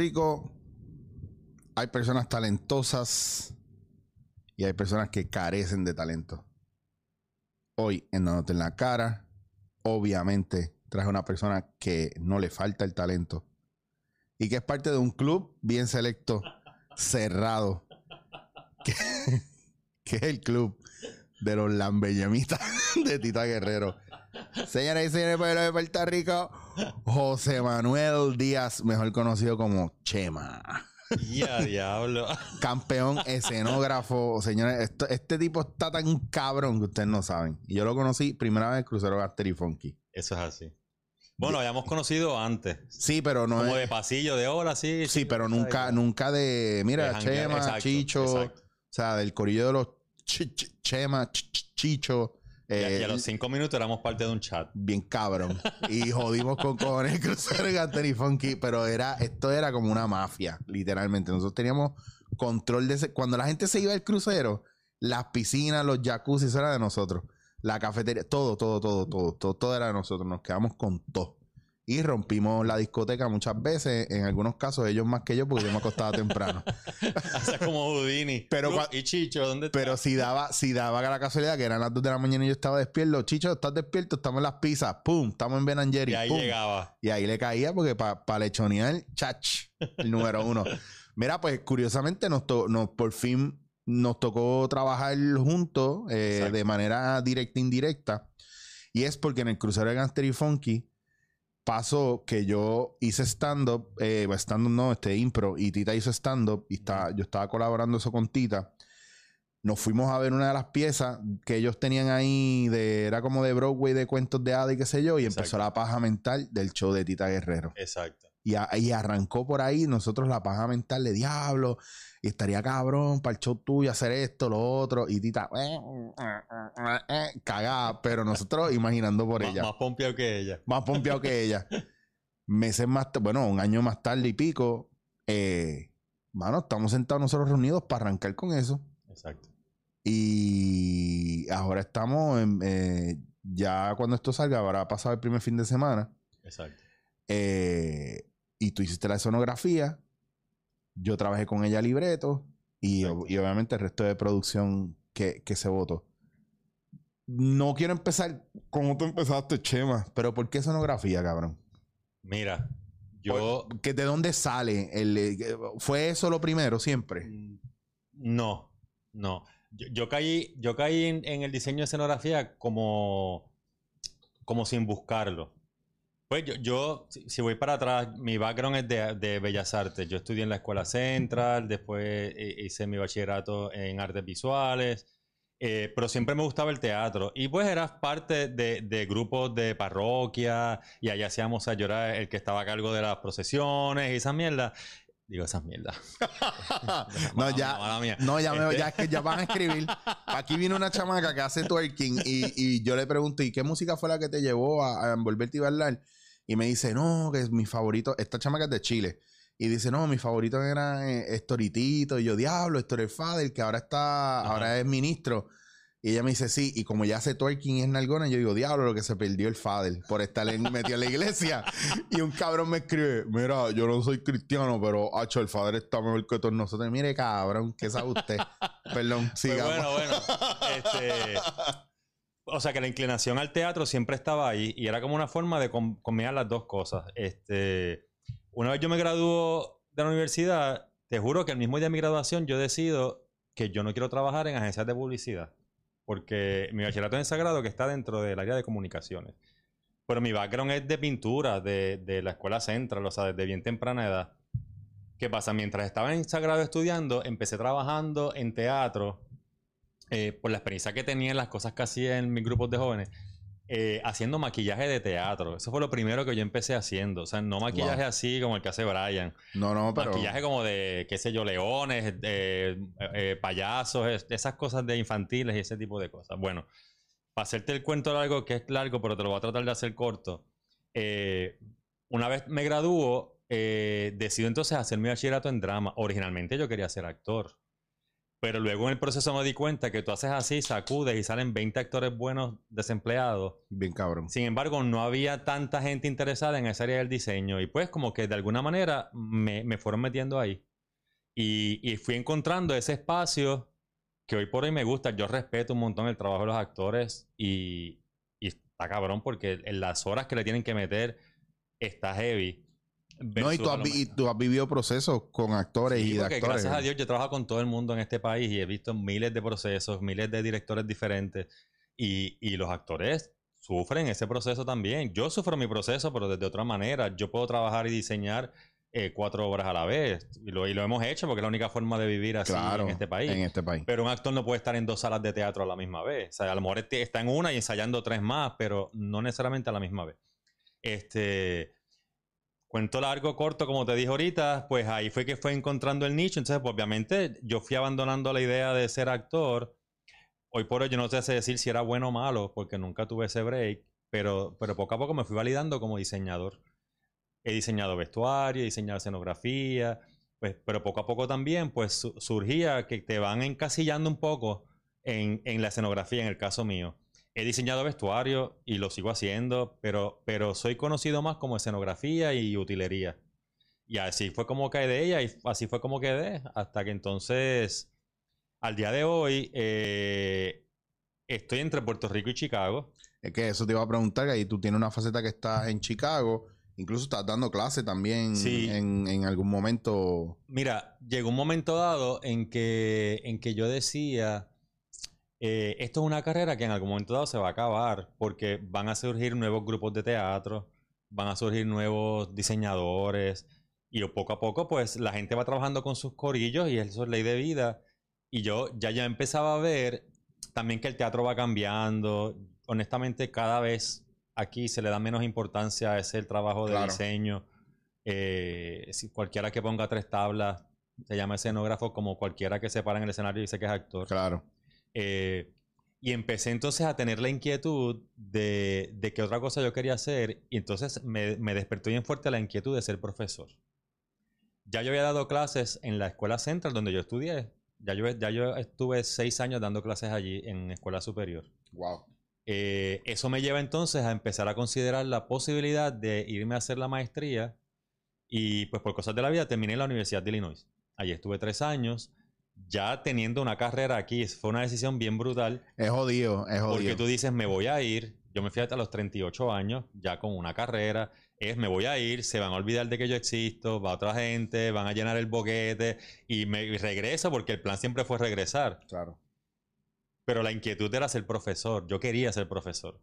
Rico hay personas talentosas y hay personas que carecen de talento. Hoy, en Dándote en la cara, obviamente traje una persona que no le falta el talento y que es parte de un club bien selecto, cerrado, que, es el club de los lambellemitas de Tita Guerrero. Señoras y señores, pueblo de Puerto Rico, José Manuel Díaz, mejor conocido como Chema. Ya, diablo. Campeón escenógrafo. Señores, esto- este tipo está tan cabrón que ustedes no saben. Y yo lo conocí primera vez en Crucero Gaster y Funky. Eso es así. Bueno, habíamos conocido antes. Sí, pero no Como es- de pasillo, de hola, sí. Sí, pero nunca, nunca de. Mira, De Chema, exacto, Chicho. exacto. O sea, del corillo de los Chema, ch- ch- Chicho. Y a- eh, y a los cinco minutos éramos parte de un chat. bien cabrón. Y jodimos con cojones el crucero de Gaster y Funky. Pero era, esto era como una mafia, literalmente. Nosotros teníamos control de ese. Cuando la gente se iba al crucero, las piscinas, los jacuzzi, eso era de nosotros. La cafetería, todo, todo, todo, todo, todo, todo era de nosotros. Nos quedamos con todo. Y rompimos la discoteca muchas veces. En algunos casos, ellos más que yo, porque yo me acostaba temprano. Sea, como Houdini. Pero ¿Y Chicho? ¿Dónde está? Pero si daba, si daba la casualidad que eran las 2 de la mañana y yo estaba despierto, Chicho, estás despierto, estamos en las pizzas, pum, estamos en Ben Jerry, Y ahí pum. llegaba. Y ahí le caía porque para lechonear, chach, el número uno. Mira, pues curiosamente nos, to- nos por fin nos tocó trabajar juntos eh, de manera directa e indirecta. Y es porque en el crucero de Gangster y Funky pasó que yo hice stand-up, eh, stand-up no, este impro, y Tita hizo stand-up, y estaba, yo estaba colaborando eso con Tita. Nos fuimos a ver una de las piezas que ellos tenían ahí, de, era como de Broadway, de cuentos de hada y qué sé yo, y empezó la paja mental del show de Tita Guerrero. Exacto. Y, a- y arrancó por ahí nosotros la paja mental de diablo. Y estaría cabrón para el show tuyo hacer esto, lo otro. Y Tita, eh, eh, eh, cagada. Pero nosotros imaginando por ella. más pompeado que ella. Más pompeado que ella. Meses más, bueno, un año más tarde y pico. Eh, mano, estamos sentados nosotros reunidos para arrancar con eso. Exacto. Y ahora estamos en, eh, ya cuando esto salga, habrá pasado el primer fin de semana. Exacto. Eh, y tú hiciste la escenografía. Yo trabajé con ella libreto. Y, y obviamente el resto de producción que, que se votó. No quiero empezar como tú empezaste, Chema. Pero ¿por qué escenografía, cabrón? Mira, yo. ¿Que ¿De dónde sale? El, eh, ¿Fue eso lo primero siempre? Mm, No, no. Yo, yo caí, yo caí en, en el diseño de escenografía como, como sin buscarlo. Pues yo, yo, si, si voy para atrás, mi background es de, de Bellas Artes. Yo estudié en la Escuela Central, después eh, hice mi bachillerato en artes visuales, eh, pero siempre me gustaba el teatro. Y pues eras parte de, de grupos de parroquia y allá hacíamos a llorar el que estaba a cargo de las procesiones y esas mierdas. Digo, esas mierdas. no, ya. mía, mala mía. No, ya, me, Este- ya es que ya van a escribir. Aquí viene una chamaca que hace twerking y, y yo le pregunto, ¿y qué música fue la que te llevó a, a envolverte y bailar? Y me dice, no, que es mi favorito. Esta chamaca es de Chile. Y dice, no, mi favorito era eh, Estoritito. Y yo, diablo, Héctor el Fader, que ahora está, Ajá. ahora es ministro. Y ella me dice, sí. Y como ya hace twerking y es nalgona, yo digo, diablo, lo que se perdió el Fader por estar metido en la iglesia. y un cabrón me escribe, mira, yo no soy cristiano, pero, hacho, el Fader está mejor que todos nosotros. Mire, cabrón, ¿qué sabe usted? Perdón, Pues sigamos. bueno, bueno. Este, o sea que la inclinación al teatro siempre estaba ahí y era como una forma de com- combinar las dos cosas. Este, una vez yo me graduó de la universidad, te juro que el mismo día de mi graduación yo decido que yo no quiero trabajar en agencias de publicidad. Porque mi bachillerato es en sagrado que está dentro del área de comunicaciones. Pero mi background es de pintura, de, de la escuela central, o sea, desde bien temprana edad. ¿Qué pasa? Mientras estaba en Sagrado estudiando, empecé trabajando en teatro eh, por la experiencia que tenía en las cosas que hacía en mis grupos de jóvenes, eh, haciendo maquillaje de teatro. Eso fue lo primero que yo empecé haciendo. O sea, no maquillaje Wow. así como el que hace Brian. No, no, pero... Maquillaje como de, qué sé yo, leones, eh, eh, payasos, es- esas cosas de infantiles y ese tipo de cosas. Bueno, para hacerte el cuento largo, que es largo, pero te lo voy a tratar de hacer corto. eh, una vez me graduó, eh, decido entonces hacer mi bachillerato en drama. Originalmente yo quería ser actor. Pero luego en el proceso me di cuenta que tú haces así, sacudes y salen 20 actores buenos desempleados. Bien cabrón. Sin embargo, no había tanta gente interesada en esa área del diseño. Y pues como que de alguna manera me, me fueron metiendo ahí. Y, y, fui encontrando ese espacio que hoy por hoy me gusta. Yo respeto un montón el trabajo de los actores y, y está cabrón porque en las horas que le tienen que meter está heavy. No, y tú, has, y tú, has, vivido procesos con actores y de actores. Gracias a Dios, yo trabajo con todo el mundo en este país y he visto miles de procesos, miles de directores diferentes. Y, y, los actores sufren ese proceso también. Yo sufro mi proceso, pero desde otra manera. Yo puedo trabajar y diseñar eh, cuatro obras a la vez. Y lo, y lo, hemos hecho porque es la única forma de vivir así claro, en este país. En este país. Pero un actor no puede estar en dos salas de teatro a la misma vez. O sea, a lo mejor está en una y ensayando tres más, pero no necesariamente a la misma vez. Este Cuento largo, corto, como te dije ahorita, pues ahí fue que fue encontrando el nicho. Entonces, pues, obviamente, yo fui abandonando la idea de ser actor. Hoy por hoy yo no sé decir si era bueno o malo, porque nunca tuve ese break, pero, pero poco a poco me fui validando como diseñador. He diseñado vestuario, he diseñado escenografía, pues, pero poco a poco también, pues surgía que te van encasillando un poco en, en la escenografía, en el caso mío. He diseñado vestuario y lo sigo haciendo, pero, pero soy conocido más como escenografía y utilería. Y así fue como caí de ella y así fue como quedé. Hasta que entonces, al día de hoy, eh, estoy entre Puerto Rico y Chicago. Es que eso te iba a preguntar, que ahí tú tienes una faceta que estás en Chicago. Incluso estás dando clase también en, en, algún momento. Mira, llegó un momento dado en que, en que yo decía, eh, esto es una carrera que en algún momento dado se va a acabar porque van a surgir nuevos grupos de teatro, van a surgir nuevos diseñadores y poco a poco pues la gente va trabajando con sus corillos y eso es ley de vida. Y yo ya ya empezaba a ver también que el teatro va cambiando. Honestamente cada vez aquí se le da menos importancia a ese trabajo de diseño. Eh, si cualquiera que ponga tres tablas se llama escenógrafo como cualquiera que se para en el escenario y dice que es actor. Claro. Eh, y empecé entonces a tener la inquietud de, de qué otra cosa yo quería hacer. Y entonces me, me, despertó bien fuerte la inquietud de ser profesor. Ya yo había dado clases en la escuela central donde yo estudié. Ya yo, ya yo estuve seis años dando clases allí en escuela superior. Wow. Eh, eso me lleva entonces a empezar a considerar la posibilidad de irme a hacer la maestría. Y pues por cosas de la vida terminé en la Universidad de Illinois. Allí estuve tres años ya teniendo una carrera aquí, fue una decisión bien brutal. Es jodido, es jodido. Porque tú dices, me voy a ir, yo me fui hasta los 38 años, ya con una carrera, es, me voy a ir, se van a olvidar de que yo existo, va otra gente, van a llenar el boquete y me regreso porque el plan siempre fue regresar. Claro. Pero la inquietud era ser profesor, yo quería ser profesor.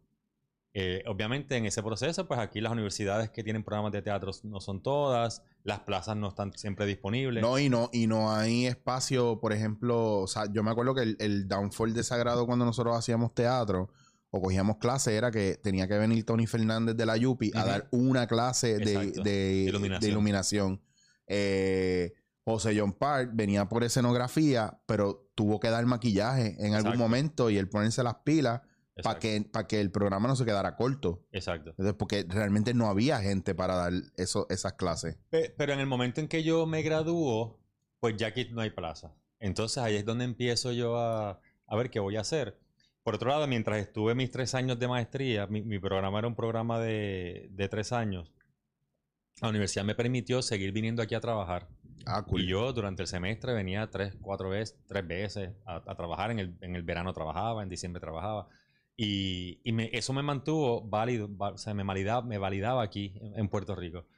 Eh, obviamente en ese proceso, pues aquí las universidades que tienen programas de teatro no son todas, las plazas no están siempre disponibles. No, y no, y no hay espacio, por ejemplo, o sea, yo me acuerdo que el, el downfall de Sagrado cuando nosotros hacíamos teatro o cogíamos clase era que tenía que venir Tony Fernández de la Yupi a dar una clase de, de, iluminación. De iluminación. Eh, José John Park venía por escenografía, pero tuvo que dar maquillaje en algún momento y él ponerse las pilas para que, que el programa no se quedara corto. Exacto. Entonces, porque realmente no había gente para dar eso, esas clases. Pero en el momento en que yo me gradúo, pues ya aquí no hay plaza. Entonces ahí es donde empiezo yo a, a ver qué voy a hacer. Por otro lado, mientras estuve mis tres años de maestría, mi, mi programa era un programa de, de, tres años. La universidad me permitió seguir viniendo aquí a trabajar. Ah, cool. Y yo durante el semestre venía tres, cuatro veces, tres veces a, a trabajar. En el, en el verano trabajaba, en diciembre trabajaba. Y, y me, eso me mantuvo válido, o sea, me validaba, me validaba aquí en, en, Puerto Rico.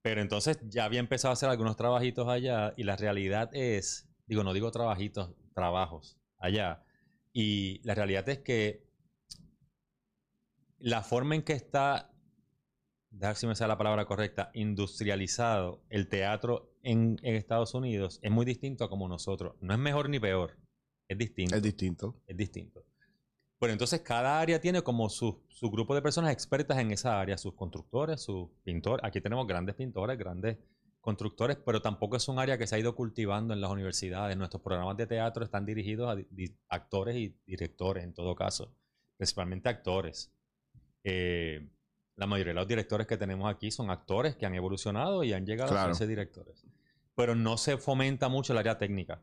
Pero entonces ya había empezado a hacer algunos trabajitos allá y la realidad es, digo, no digo trabajitos, trabajos allá. Y la realidad es que la forma en que está, déjame si me sale la palabra correcta, industrializado el teatro en, en Estados Unidos es muy distinto a como nosotros. No es mejor ni peor, es distinto. Es distinto. Es distinto. Bueno, entonces cada área tiene como su, su, grupo de personas expertas en esa área, sus constructores, sus pintores. Aquí tenemos grandes pintores, grandes constructores, pero tampoco es un área que se ha ido cultivando en las universidades. Nuestros programas de teatro están dirigidos a actores y directores, en todo caso, principalmente actores. Eh, la mayoría de los directores que tenemos aquí son actores que han evolucionado y han llegado claro. a ser directores. Pero no se fomenta mucho el área técnica.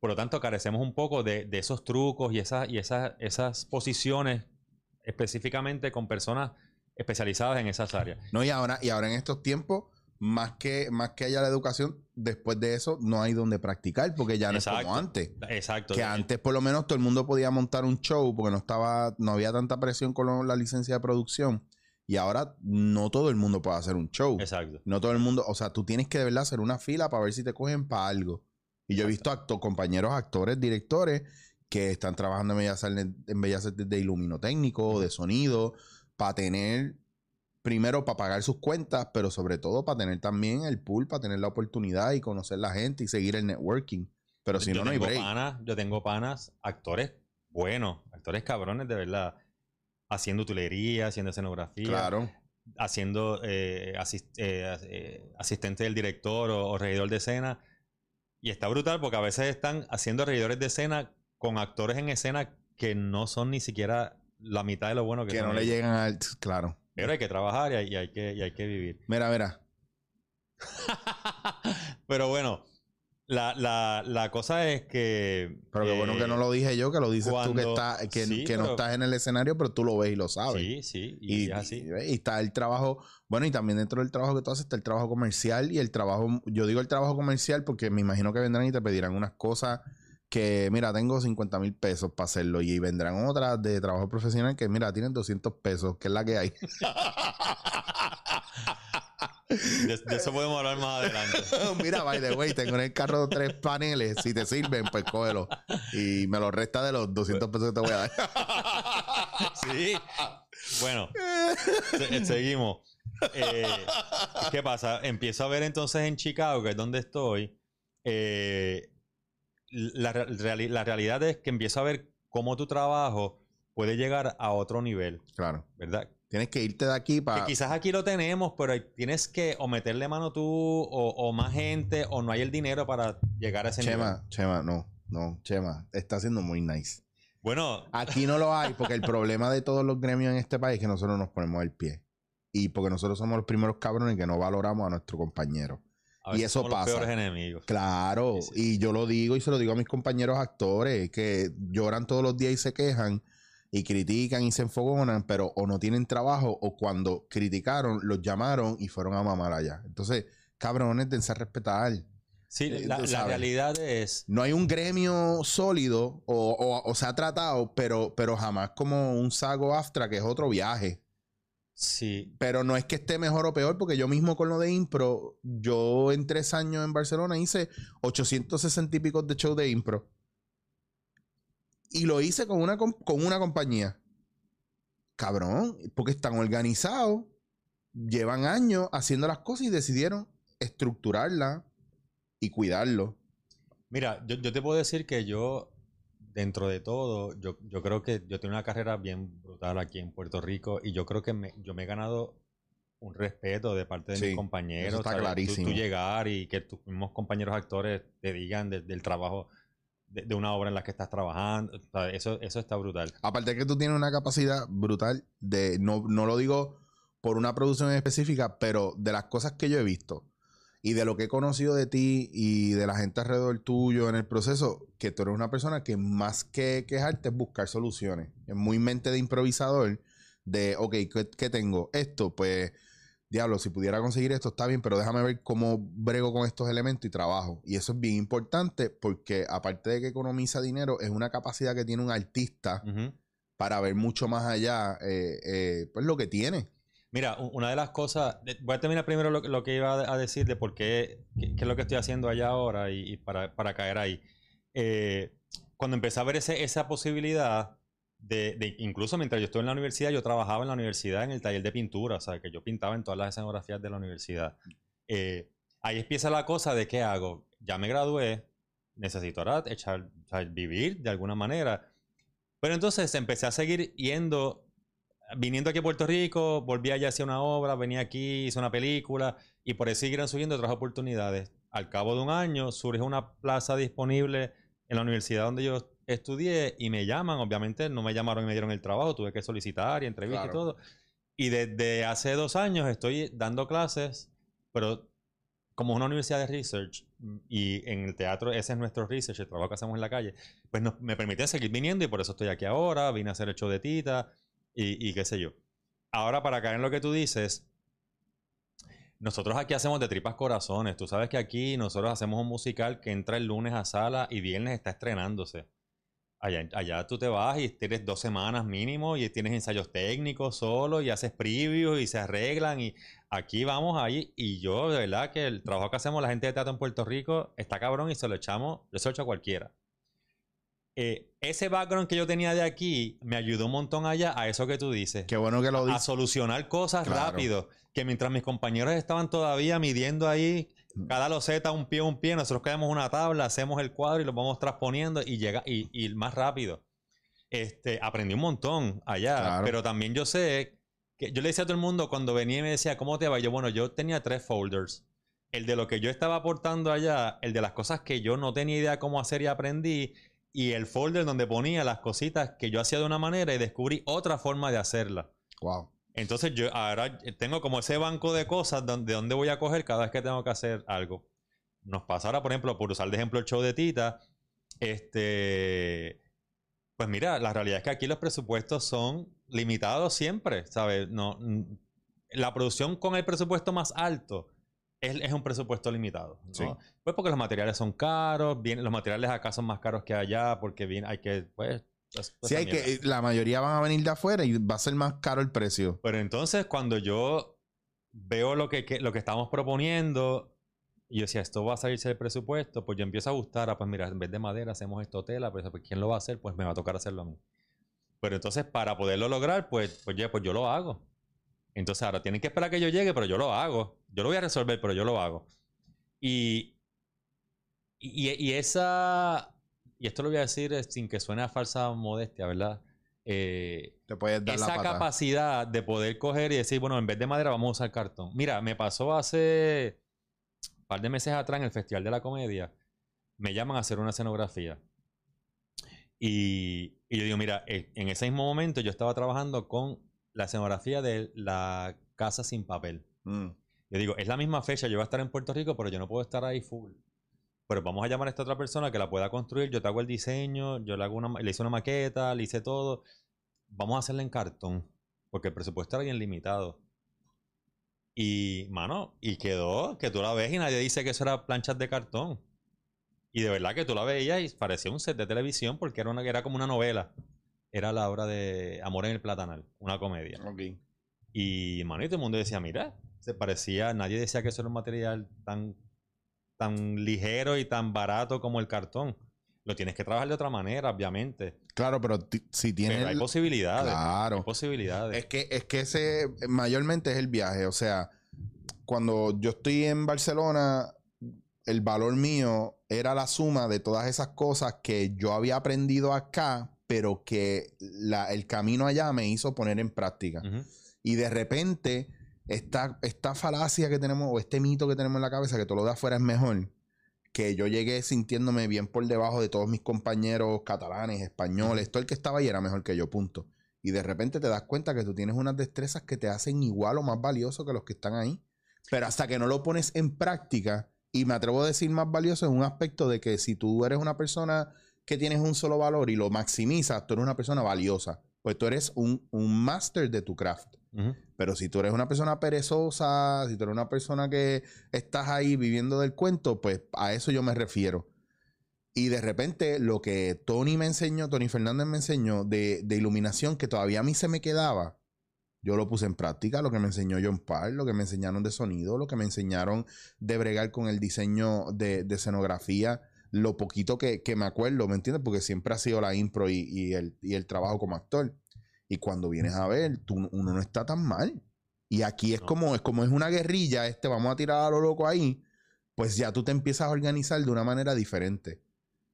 Por lo tanto, carecemos un poco de, de esos trucos y, esas, y esas, esas posiciones específicamente con personas especializadas en esas áreas. No, y ahora, y ahora en estos tiempos, más que, más que haya la educación, después de eso no hay donde practicar, porque ya no es como antes. Exacto. Que antes por lo menos todo el mundo podía montar un show porque no estaba, no había tanta presión con lo- la licencia de producción. Y ahora no todo el mundo puede hacer un show. Exacto. No todo el mundo, o sea, tú tienes que de verdad hacer una fila para ver si te cogen para algo. Y yo he visto acto- compañeros, actores, directores que están trabajando en Bellas Artes, en Bellas Artes de iluminotécnico, de sonido, para tener, primero para pagar sus cuentas, pero sobre todo para tener también el pool, para tener la oportunidad y conocer la gente y seguir el networking. Pero si yo no, no hay tengo break. panas, yo tengo panas, actores buenos, actores cabrones de verdad, haciendo utilería, haciendo escenografía, Claro. haciendo eh, eh, eh, asistente del director o, o regidor de escena. Y está brutal porque a veces están haciendo regidores de escena con actores en escena que no son ni siquiera la mitad de lo bueno que, Que son no le llegan al... Claro. Pero hay que trabajar y hay, y hay que, y hay que vivir. Mira, mira. Pero bueno, la, la, la cosa es que... Pero qué bueno eh, que no lo dije yo, que lo dices tú que, está, que, sí, que no estás en el escenario, pero tú lo ves y lo sabes. Sí, sí, y, Y, es así. y- y está el trabajo, bueno, y también dentro del trabajo que tú haces está el trabajo comercial y el trabajo, yo digo el trabajo comercial porque me imagino que vendrán y te pedirán unas cosas que, mira, tengo 50 mil pesos para hacerlo y vendrán otras de trabajo profesional que, mira, tienen 200 pesos, que es la que hay. De, de eso podemos hablar más adelante. mira, by the way, tengo en el carro tres paneles, si te sirven, pues cógelo. Y me lo resta de los 200 pesos que te voy a dar. Sí. Bueno, se- seguimos. Eh, ¿Qué pasa? Empiezo a ver entonces en Chicago, que es donde estoy, eh, la, re- reali- la realidad es que empiezo a ver cómo tu trabajo puede llegar a otro nivel, Claro. ¿verdad? Tienes que irte de aquí Que para... quizás aquí lo tenemos, pero tienes que o meterle mano tú o, o más gente o no hay el dinero para llegar a ese nivel. Chema, Chema, no, no, Chema, está siendo muy nice. Bueno, Aquí no lo hay porque el problema de todos los gremios en este país es que nosotros nos ponemos el pie. Y porque nosotros somos los primeros cabrones que no valoramos a nuestro compañero. a y eso somos los pasa. peores enemigos. Claro, Sí, sí. y yo lo digo y se lo digo a mis compañeros actores que lloran todos los días y se quejan y critican y se enfogonan, pero o no tienen trabajo o cuando criticaron los llamaron y fueron a mamar allá. Entonces, cabrones, dense a respetar. Sí, Eh, la, realidad es... No hay un gremio sólido o, o- o se ha tratado, pero, pero jamás como un sago aftra, que es otro viaje. Sí, Pero no es que esté mejor o peor, porque yo mismo con lo de impro, yo en tres años en Barcelona hice 860 y pico de show de impro. Y lo hice con una, con una compañía. Cabrón, porque están organizados, llevan años haciendo las cosas y decidieron estructurarla y cuidarlo. Mira, yo, yo te puedo decir que yo, dentro de todo, yo, yo creo que yo tengo una carrera bien brutal aquí en Puerto Rico y yo creo que me- yo me he ganado un respeto de parte de Sí, mis compañeros. eso está clarísimo. Tú, llegar y que tus mismos compañeros actores te digan de- del trabajo de, una obra en la que estás trabajando. eso, eso está brutal. Aparte que tú tienes una capacidad brutal de, no, no lo digo por una producción específica, pero de las cosas que yo he visto y de lo que he conocido de ti y de la gente alrededor tuyo en el proceso, que tú eres una persona que más que quejarte es buscar soluciones. Es muy mente de improvisador, de, ok, ¿qué, qué tengo? Esto, pues, diablo, si pudiera conseguir esto está bien, pero déjame ver cómo brego con estos elementos y trabajo. Y eso es bien importante porque aparte de que economiza dinero, es una capacidad que tiene un artista para ver mucho más allá, eh, eh, pues lo que tiene. Mira, una de las cosas, voy a terminar primero lo, lo que iba a a decir de por qué, qué, qué es lo que estoy haciendo allá ahora y, y para, para caer ahí. Eh, cuando empecé a ver ese- esa posibilidad de, de- incluso mientras yo estuve en la universidad, yo trabajaba en la universidad en el taller de pintura, o sea, que yo pintaba en todas las escenografías de la universidad. Eh, ahí empieza la cosa de qué hago. Ya me gradué, necesito ahora echar, sea, vivir de alguna manera. Pero entonces empecé a seguir yendo viniendo aquí a Puerto Rico, volví allá hacia una obra, venía aquí, hice una película y por ahí siguieron subiendo otras oportunidades. Al cabo de un año surge una plaza disponible en la universidad donde yo estudié y me llaman, obviamente no me llamaron y me dieron el trabajo, tuve que solicitar y entrevistar Claro. y todo. Y desde hace dos años estoy dando clases, pero como es una universidad de research, y en el teatro ese es nuestro research, el trabajo que hacemos en la calle, pues nos- me permiten seguir viniendo y por eso estoy aquí ahora, vine a hacer el show de Tita y, y qué sé yo. Ahora, para caer en lo que tú dices, nosotros aquí hacemos de tripas corazones. Tú sabes que aquí nosotros hacemos un musical que entra el lunes a sala y viernes está estrenándose. Allá, allá tú te vas y tienes dos semanas mínimo y tienes ensayos técnicos solo y haces previews y se arreglan y aquí vamos ahí y yo de verdad que el trabajo que hacemos la gente de teatro en Puerto Rico está cabrón y se lo echamos, yo se lo echo a cualquiera. Eh, ese background que yo tenía de aquí me ayudó un montón allá a eso que tú dices Qué bueno que lo a dices. solucionar cosas Claro. rápido. Que mientras mis compañeros estaban todavía midiendo ahí. Cada loseta un pie un pie, nosotros creamos una tabla, hacemos el cuadro y lo vamos transponiendo y llega y, y más rápido. Este, aprendí un montón allá, Claro. pero también yo sé que yo le decía a todo el mundo cuando venía y me decía, ¿cómo te va? Yo, bueno, yo tenía tres folders. El de lo que yo estaba aportando allá, el de las cosas que yo no tenía idea cómo hacer y aprendí, y el folder donde ponía las cositas que yo hacía de una manera y descubrí otra forma de hacerla. Wow. Entonces yo ahora tengo como ese banco de cosas donde, de donde voy a coger cada vez que tengo que hacer algo. Nos pasa ahora, por ejemplo, por usar de ejemplo el show de Tita, este, pues mira, la realidad es que aquí los presupuestos son limitados siempre, ¿sabes? No, mm, la producción con el presupuesto más alto es, es un presupuesto limitado, ¿no? Sí. Pues porque los materiales son caros, vienen, los materiales acá son más caros que allá porque bien, hay que, pues... pues, Sí, esa hay que, la mayoría van a venir de afuera y va a ser más caro el precio. Pero entonces cuando yo veo lo que, que- lo que estamos proponiendo y yo decía, esto va a salirse del presupuesto, pues yo empiezo a gustar, ah, pues mira, en vez de madera hacemos esto tela, pues, pues, ¿quién lo va a hacer? Pues me va a tocar hacerlo a mí. Pero entonces para poderlo lograr, pues, pues, ya, pues yo lo hago. Entonces ahora tienen que esperar que yo llegue, pero yo lo hago. Yo lo voy a resolver, pero yo lo hago. Y, y, y esa, y esto lo voy a decir eh, sin que suene a falsa modestia, ¿verdad? Eh, Te puedes dar la esa pata. capacidad de poder coger y decir, bueno, en vez de madera vamos a usar cartón. Mira, me pasó hace un par de meses atrás en el Festival de la Comedia. Me llaman a hacer una escenografía. Y, y yo digo, mira, eh, en ese mismo momento yo estaba trabajando con la escenografía de la Casa Sin Papel. Mm. Yo digo, es la misma fecha, yo voy a estar en Puerto Rico, pero yo no puedo estar ahí full. Pero vamos a llamar a esta otra persona que la pueda construir. Yo te hago el diseño, yo le, hago una, le hice una maqueta, le hice todo. Vamos a hacerla en cartón, porque el presupuesto era bien limitado. Y, mano, y quedó que tú la ves y nadie dice que eso era planchas de cartón. Y de verdad que tú la veías y parecía un set de televisión porque era, una, era como una novela. Era la obra de Amor en el Platanal, una comedia. Y, mano, y todo el mundo decía, mira, se parecía, nadie decía que eso era un material tan, tan ligero y tan barato como el cartón. Lo tienes que trabajar de otra manera, obviamente. Claro, pero si tienes. Pero hay posibilidades. Hay Claro. posibilidades. Es que, es que ese mayormente es el viaje. O sea, cuando yo estoy en Barcelona, el valor mío era la suma de todas esas cosas que yo había aprendido acá, pero que la- el camino allá me hizo poner en práctica. Y de repente, esta, esta falacia que tenemos, o este mito que tenemos en la cabeza, que todo lo de afuera es mejor, que yo llegué sintiéndome bien por debajo de todos mis compañeros catalanes, españoles, todo el que estaba ahí era mejor que yo, punto. Y de repente te das cuenta que tú tienes unas destrezas que te hacen igual o más valioso que los que están ahí. Pero hasta que no lo pones en práctica, y me atrevo a decir más valioso en un aspecto de que si tú eres una persona que tienes un solo valor y lo maximizas, tú eres una persona valiosa. Pues tú eres un, un máster de tu craft. Pero si tú eres una persona perezosa, si tú eres una persona que estás ahí viviendo del cuento, pues a eso yo me refiero. Y de repente lo que Tony me enseñó, Tony Fernández me enseñó de, iluminación que todavía a mí se me quedaba, yo lo puse en práctica, lo que me enseñó John Parr, lo que me enseñaron de sonido, lo que me enseñaron de bregar con el diseño de, escenografía, lo poquito que, me acuerdo, ¿me entiendes? Porque siempre ha sido la impro y el trabajo como actor. Y cuando vienes a ver, tú, uno no está tan mal. Y aquí es No. como es como es una guerrilla, este, vamos a tirar a lo loco ahí, pues ya tú te empiezas a organizar de una manera diferente.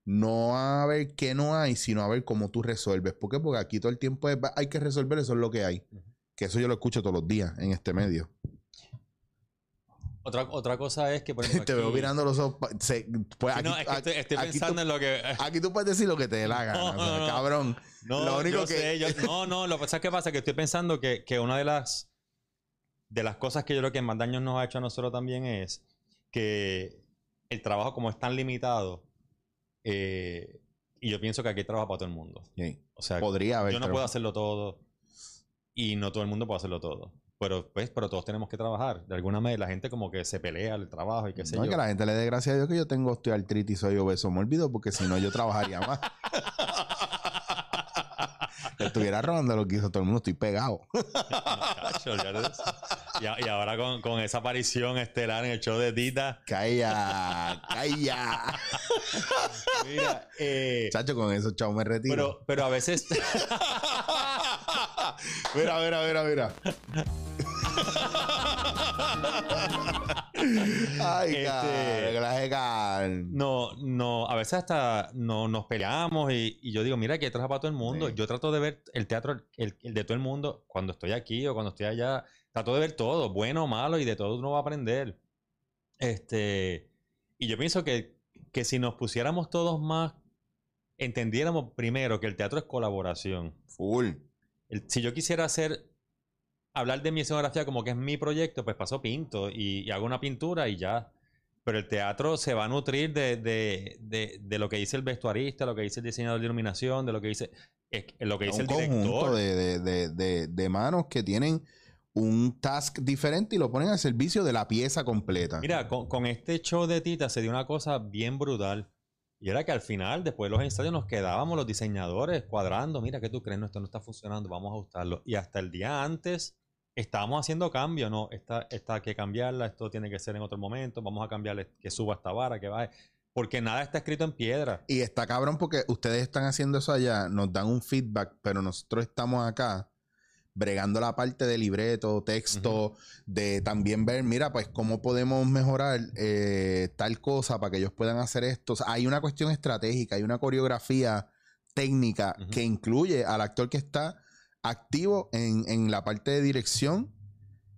No a ver qué no hay, sino a ver cómo tú resuelves. ¿Por qué? Porque aquí todo el tiempo es, hay que resolver, eso es lo que hay. Que eso yo lo escucho todos los días en este medio. Otra, otra cosa es que, por ejemplo, te veo mirando los ojos. se- pues aquí, no, es que aquí- estoy, estoy aquí pensando tú, en lo que... aquí tú puedes decir lo que te dé la gana. No, o sea, no, no. Cabrón. No, Lo único yo que- sé, yo- no, no, lo que pasa es que pasa que estoy pensando que, que una de las de las cosas que yo creo que más daño nos ha hecho a nosotros también es que el trabajo como es tan limitado, eh, y yo pienso que aquí hay trabajo para todo el mundo. Sí. O sea, Podría haber. yo no puedo hacerlo todo y no todo el mundo puede hacerlo todo. Pero, pues, pero todos tenemos que trabajar. De alguna manera, la gente como que se pelea el trabajo y qué sé No, yo. que la gente le dé gracias a Dios que yo tengo osteoartritis soy obeso mórbido, porque si no yo trabajaría más. Que Estuviera robando lo que hizo todo el mundo, estoy pegado. Cacho, y, y ahora con, con esa aparición estelar en el show de Tita. Calla, calla. Mira, eh, Chacho, con eso, chao, me retiro. pero, pero a veces. mira, mira, mira, mira. Ay, Este- cara. No, no, a veces hasta no, nos peleamos y, y yo digo, mira, que hay trabajo para todo el mundo. Sí. Yo trato de ver el teatro, el, el de todo el mundo, cuando estoy aquí o cuando estoy allá. Trato de ver todo, bueno o malo, y de todo uno va a aprender. Este, y yo pienso que, que si nos pusiéramos todos más, entendiéramos primero que el teatro es colaboración. Full. El- si yo quisiera hacer, hablar de mi escenografía como que es mi proyecto, pues paso pinto y, y hago una pintura y ya. Pero el teatro se va a nutrir de, de- de- de lo que dice el vestuarista, lo que dice el diseñador de iluminación, de lo que dice, es- lo que dice un el director. de manos que tienen un task diferente y lo ponen al servicio de la pieza completa. Mira, con, con este show de Tita se dio una cosa bien brutal. Y era que al final, después de los ensayos, nos quedábamos los diseñadores cuadrando. Mira, ¿qué tú crees? No, esto no está funcionando, vamos a ajustarlo. Y hasta el día antes estábamos haciendo cambios. No, esta, esta hay que cambiarla, esto tiene que ser en otro momento. Vamos a cambiarle que suba esta vara, que baje. Porque nada está escrito en piedra. Y está cabrón porque ustedes están haciendo eso allá, nos dan un feedback, pero nosotros estamos acá bregando la parte de libreto, texto, de también ver, mira, pues cómo podemos mejorar eh, tal cosa para que ellos puedan hacer esto. O sea, hay una cuestión estratégica, hay una coreografía técnica que incluye al actor que está activo en, en la parte de dirección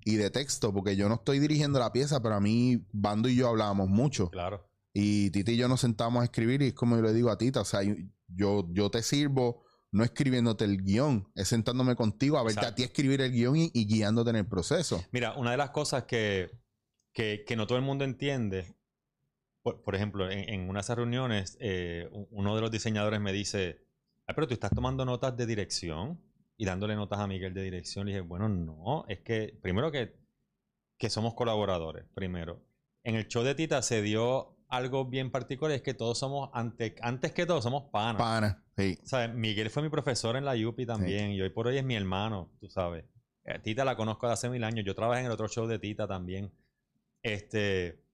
y de texto, porque yo no estoy dirigiendo la pieza, pero a mí Bando y yo hablábamos mucho. Claro. Y Tita y yo nos sentamos a escribir y es como yo le digo a Tita, o sea, yo, yo te sirvo no escribiéndote el guion, es sentándome contigo a verte a Exacto. ti escribir el guion y, y guiándote en el proceso. Mira, una de las cosas que, que, que no todo el mundo entiende, por, por ejemplo, en, en una de esas reuniones, eh, uno de los diseñadores me dice, "Ay, pero tú estás tomando notas de dirección y dándole notas a Miguel de dirección. Le dije, bueno, no, es que primero que, que somos colaboradores, primero. En el show de Tita se dio algo bien particular, es que todos somos, ante, antes que todo, somos panas. Pana, sí. ¿Sabes? Miguel fue mi profesor en la UPI también y hoy por hoy es mi hermano, tú sabes. Eh, Tita la conozco de hace mil años. Yo trabajé en el otro show de Tita también. Este.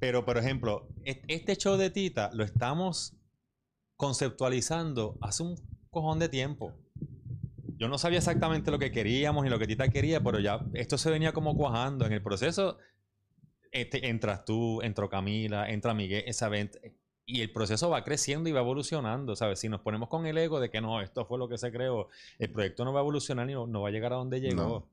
Pero, por ejemplo, este show de Tita lo estamos conceptualizando hace un cojón de tiempo. Yo no sabía exactamente lo que queríamos ni lo que Tita quería, pero ya esto se venía como cuajando. En el proceso este, entras tú, entró Camila, entra Miguel, esa venta. Y el proceso va creciendo y va evolucionando, ¿sabes? Si nos ponemos con el ego de que no, esto fue lo que se creó, el proyecto no va a evolucionar ni no, no va a llegar a donde llegó. No.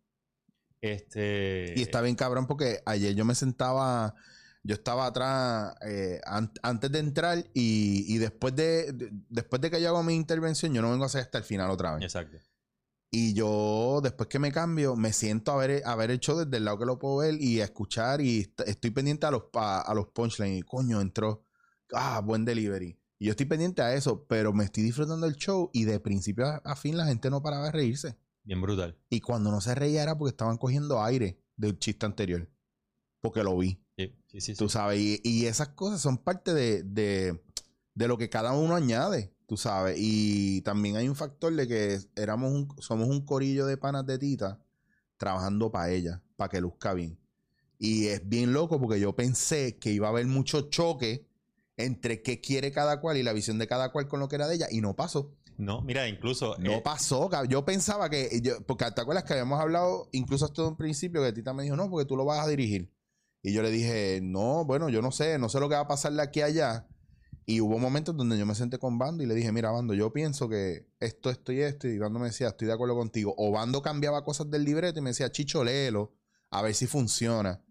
Este. Y está bien cabrón porque ayer yo me sentaba, yo estaba atrás eh, an- antes de entrar y, y después de, de- después de que yo hago mi intervención, yo no vengo a hacer hasta el final otra vez. Exacto. Y yo, después que me cambio, me siento a ver, a ver el show desde el lado que lo puedo ver y a escuchar y est- estoy pendiente a los, pa- a los punchlines. Y coño, entró. Ah, buen delivery. Y yo estoy pendiente a eso, pero me estoy disfrutando el show y de principio a, a fin la gente no paraba de reírse. Bien brutal. Y cuando no se reía era porque estaban cogiendo aire del chiste anterior. Porque lo vi, Sí, sí, sí. sí. tú sabes. Y, y esas cosas son parte de, de, de lo que cada uno añade, tú sabes. Y también hay un factor de que éramos un, somos un corillo de panas de tita trabajando para ella, para que luzca bien. Y es bien loco porque yo pensé que iba a haber mucho choque entre qué quiere cada cual y la visión de cada cual con lo que era de ella. Y no pasó. No, mira, incluso. No eh, pasó, yo pensaba que, yo- porque te acuerdas que habíamos hablado incluso hasta un principio que Tita me dijo, no, porque tú lo vas a dirigir. Y yo le dije, no, bueno, yo no sé, no sé lo que va a pasar de aquí a allá. Y hubo momentos donde yo me senté con Bando y le dije, mira, Bando, yo pienso que esto, esto y esto. Y Bando me decía, estoy de acuerdo contigo. O Bando cambiaba cosas del libreto y me decía, Chicho, léelo, a ver si funciona.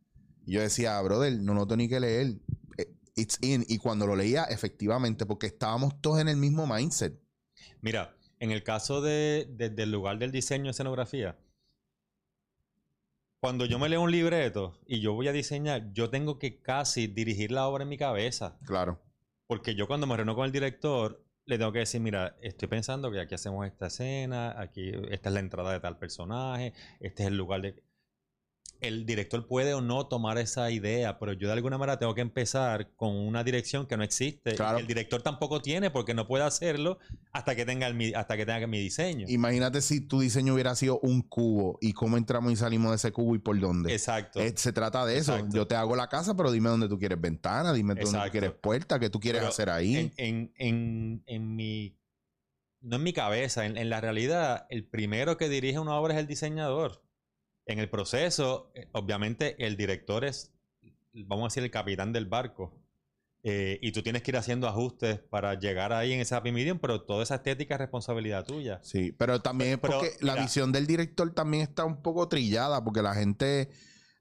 Y yo decía, brother, no noto ni que leer. Eh, It's in. Y cuando lo leía, efectivamente, porque estábamos todos en el mismo mindset. Mira, en el caso de, de- del lugar del diseño de escenografía, cuando yo me leo un libreto y yo voy a diseñar, yo tengo que casi dirigir la obra en mi cabeza. Claro. Porque yo cuando me reúno con el director, le tengo que decir, mira, estoy pensando que aquí hacemos esta escena, aquí esta es la entrada de tal personaje, este es el lugar de el director puede o no tomar esa idea, pero yo de alguna manera tengo que empezar con una dirección que no existe. el director tampoco tiene porque no puede hacerlo hasta que tenga el, hasta que tenga mi diseño. Imagínate si tu diseño hubiera sido un cubo y cómo entramos y salimos de ese cubo y por dónde. Exacto. Eh, se trata de eso. Yo te hago la casa, pero dime dónde tú quieres ventana, dime dónde tú quieres puerta, qué tú quieres hacer ahí. En, en, en, mi no en mi cabeza, en, la realidad, el primero que dirige una obra es el diseñador. En el proceso, eh, obviamente, el director es, vamos a decir, el capitán del barco. Eh, y tú tienes que ir haciendo ajustes para llegar ahí en ese happy medium, pero toda esa estética es responsabilidad tuya. Sí, pero también es porque la visión del director también está un poco trillada, porque la gente,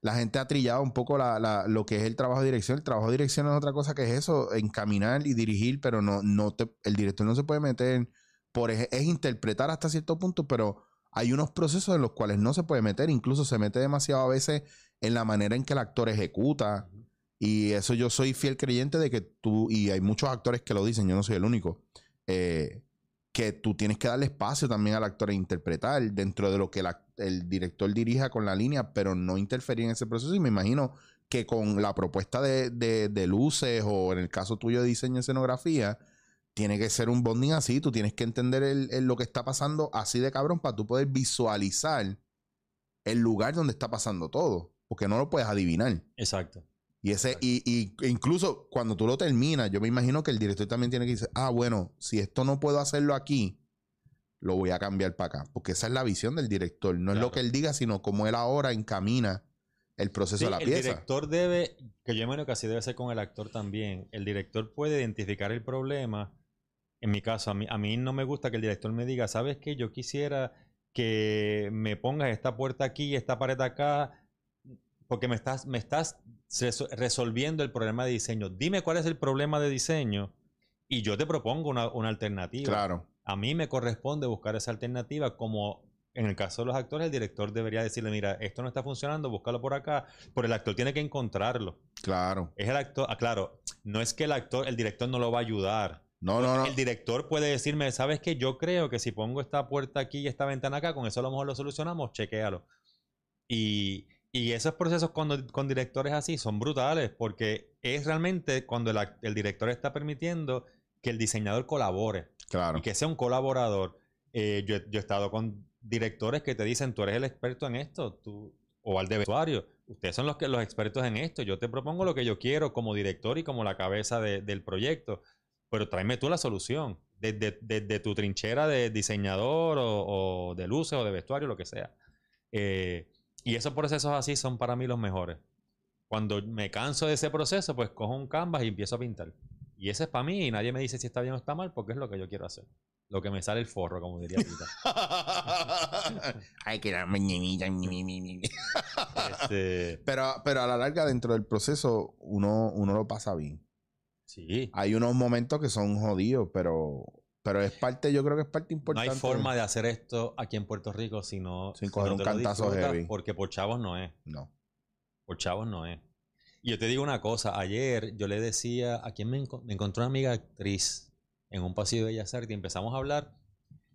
la gente ha trillado un poco lo que es el trabajo de dirección. El trabajo de dirección es otra cosa que es eso, encaminar y dirigir, pero no, no te, el director no se puede meter por es interpretar hasta cierto punto, pero hay unos procesos en los cuales no se puede meter, incluso se mete demasiado a veces en la manera en que el actor ejecuta. Y eso yo soy fiel creyente de que tú, y hay muchos actores que lo dicen, yo no soy el único, eh, que tú tienes que darle espacio también al actor a interpretar dentro de lo que el director dirija con la línea, pero no interferir en ese proceso. Y me imagino que con la propuesta de, de luces o en el caso tuyo de diseño y escenografía, tiene que ser un bonding así. Tú tienes que entender lo que está pasando así de cabrón para tú poder visualizar el lugar donde está pasando todo. Porque no lo puedes adivinar. Exacto. Y ese, Y, incluso cuando tú lo terminas, yo me imagino que el director también tiene que decir, ah, bueno, si esto no puedo hacerlo aquí, lo voy a cambiar para acá. Porque esa es la visión del director. No es lo que él diga, sino cómo él ahora encamina el proceso de la pieza. El director debe, que yo imagino que así debe ser con el actor también. El director puede identificar el problema en mi caso, a mí, a mí no me gusta que el director me diga, ¿sabes qué? Yo quisiera que me pongas esta puerta aquí, esta pared acá, porque me estás, me estás resolviendo el problema de diseño. Dime cuál es el problema de diseño y yo te propongo una, alternativa. Claro. A mí me corresponde buscar esa alternativa como en el caso de los actores, el director debería decirle, mira, esto no está funcionando, búscalo por acá, pero el actor tiene que encontrarlo. Claro. Es el actor, ah, claro, no es que el actor, el director no lo va a ayudar, no, no, no. El director puede decirme, ¿sabes qué? Yo creo que si pongo esta puerta aquí y esta ventana acá, con eso a lo mejor lo solucionamos, chequéalo. Y, y esos procesos cuando, con directores así son brutales, porque es realmente cuando el, director está permitiendo que el diseñador colabore. Claro. Y que sea un colaborador. Eh, yo, yo, he estado con directores que te dicen, tú eres el experto en esto, tú, o al de vestuario. Ustedes son los, que, los expertos en esto. Yo te propongo lo que yo quiero como director y como la cabeza del proyecto pero tráeme tú la solución. Desde, tu trinchera de diseñador o, de luces o de vestuario, lo que sea. Eh, y esos procesos así son para mí los mejores. Cuando me canso de ese proceso, pues cojo un canvas y empiezo a pintar. Y ese es para mí y nadie me dice si está bien o está mal porque es lo que yo quiero hacer. Lo que me sale el forro, como diría Tita. Ay, que este... pero, pero a la larga, dentro del proceso, uno, uno lo pasa bien. Sí. Hay unos momentos que son jodidos, pero, pero es parte, yo creo que es parte importante. No hay forma de hacer esto aquí en Puerto Rico sino, sin coger un cantazo heavy. Porque por chavos no es. No. Por chavos no es. Y yo te digo una cosa, ayer yo le decía, a quién me, me encontró una amiga actriz en un pasillo de Bellas Artes y empezamos a hablar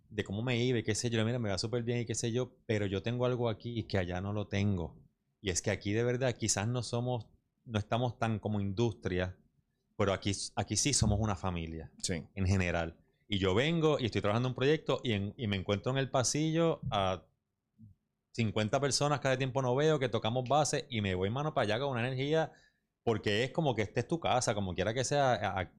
de cómo me iba y qué sé yo. Mira, me va súper bien y qué sé yo, pero yo tengo algo aquí que allá no lo tengo. Y es que aquí de verdad quizás no somos, no estamos tan como industria pero aquí, aquí sí somos una familia. Sí. En general. Y yo vengo y estoy trabajando en un proyecto y, y me encuentro en el pasillo a 50 personas cada tiempo no veo, que tocamos base y me voy mano para allá con una energía porque es como que esta es tu casa, como quiera que sea.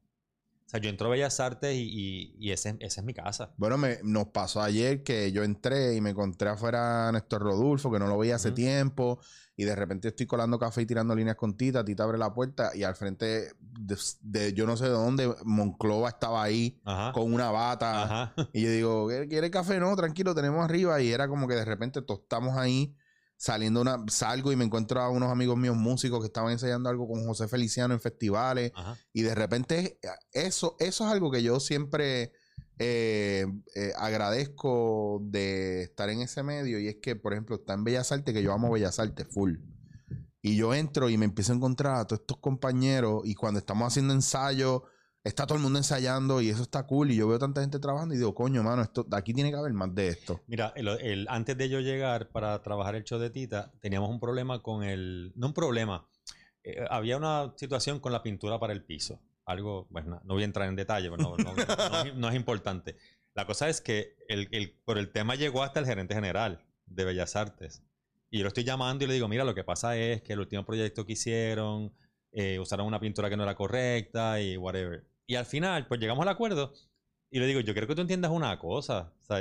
O sea, yo entro a Bellas Artes y, y, esa es mi casa. Bueno, me, nos pasó ayer que yo entré y me encontré afuera a Néstor Rodulfo, que no lo veía hace tiempo y de repente estoy colando café y tirando líneas con Tita, Tita abre la puerta y al frente de, yo no sé de dónde, Monclova estaba ahí con una bata. Y yo digo, ¿quiere café? No, tranquilo, tenemos arriba. Y era como que de repente tostamos ahí, saliendo una, salgo y me encuentro a unos amigos míos músicos que estaban ensayando algo con José Feliciano en festivales. Y de repente eso, eso es algo que yo siempre eh, eh, agradezco de estar en ese medio y es que, por ejemplo, está en Bellas Artes, que yo amo Bellas Artes full. Y yo entro y me empiezo a encontrar a todos estos compañeros y cuando estamos haciendo ensayos, está todo el mundo ensayando y eso está cool y yo veo tanta gente trabajando y digo, coño, mano, esto, aquí tiene que haber más de esto. Mira, el, el- antes de yo llegar para trabajar el show de Tita, teníamos un problema con el... No un problema. eh, había una situación con la pintura para el piso. Algo, pues no, voy a entrar en detalle, pero no, no- no es- no es importante. La cosa es que el, el- por el tema llegó hasta el gerente general de Bellas Artes. Y yo lo estoy llamando y le digo, mira, lo que pasa es que el último proyecto que hicieron, eh, usaron una pintura que no era correcta y whatever. Y al final, pues llegamos al acuerdo y le digo, yo quiero que tú entiendas una cosa. O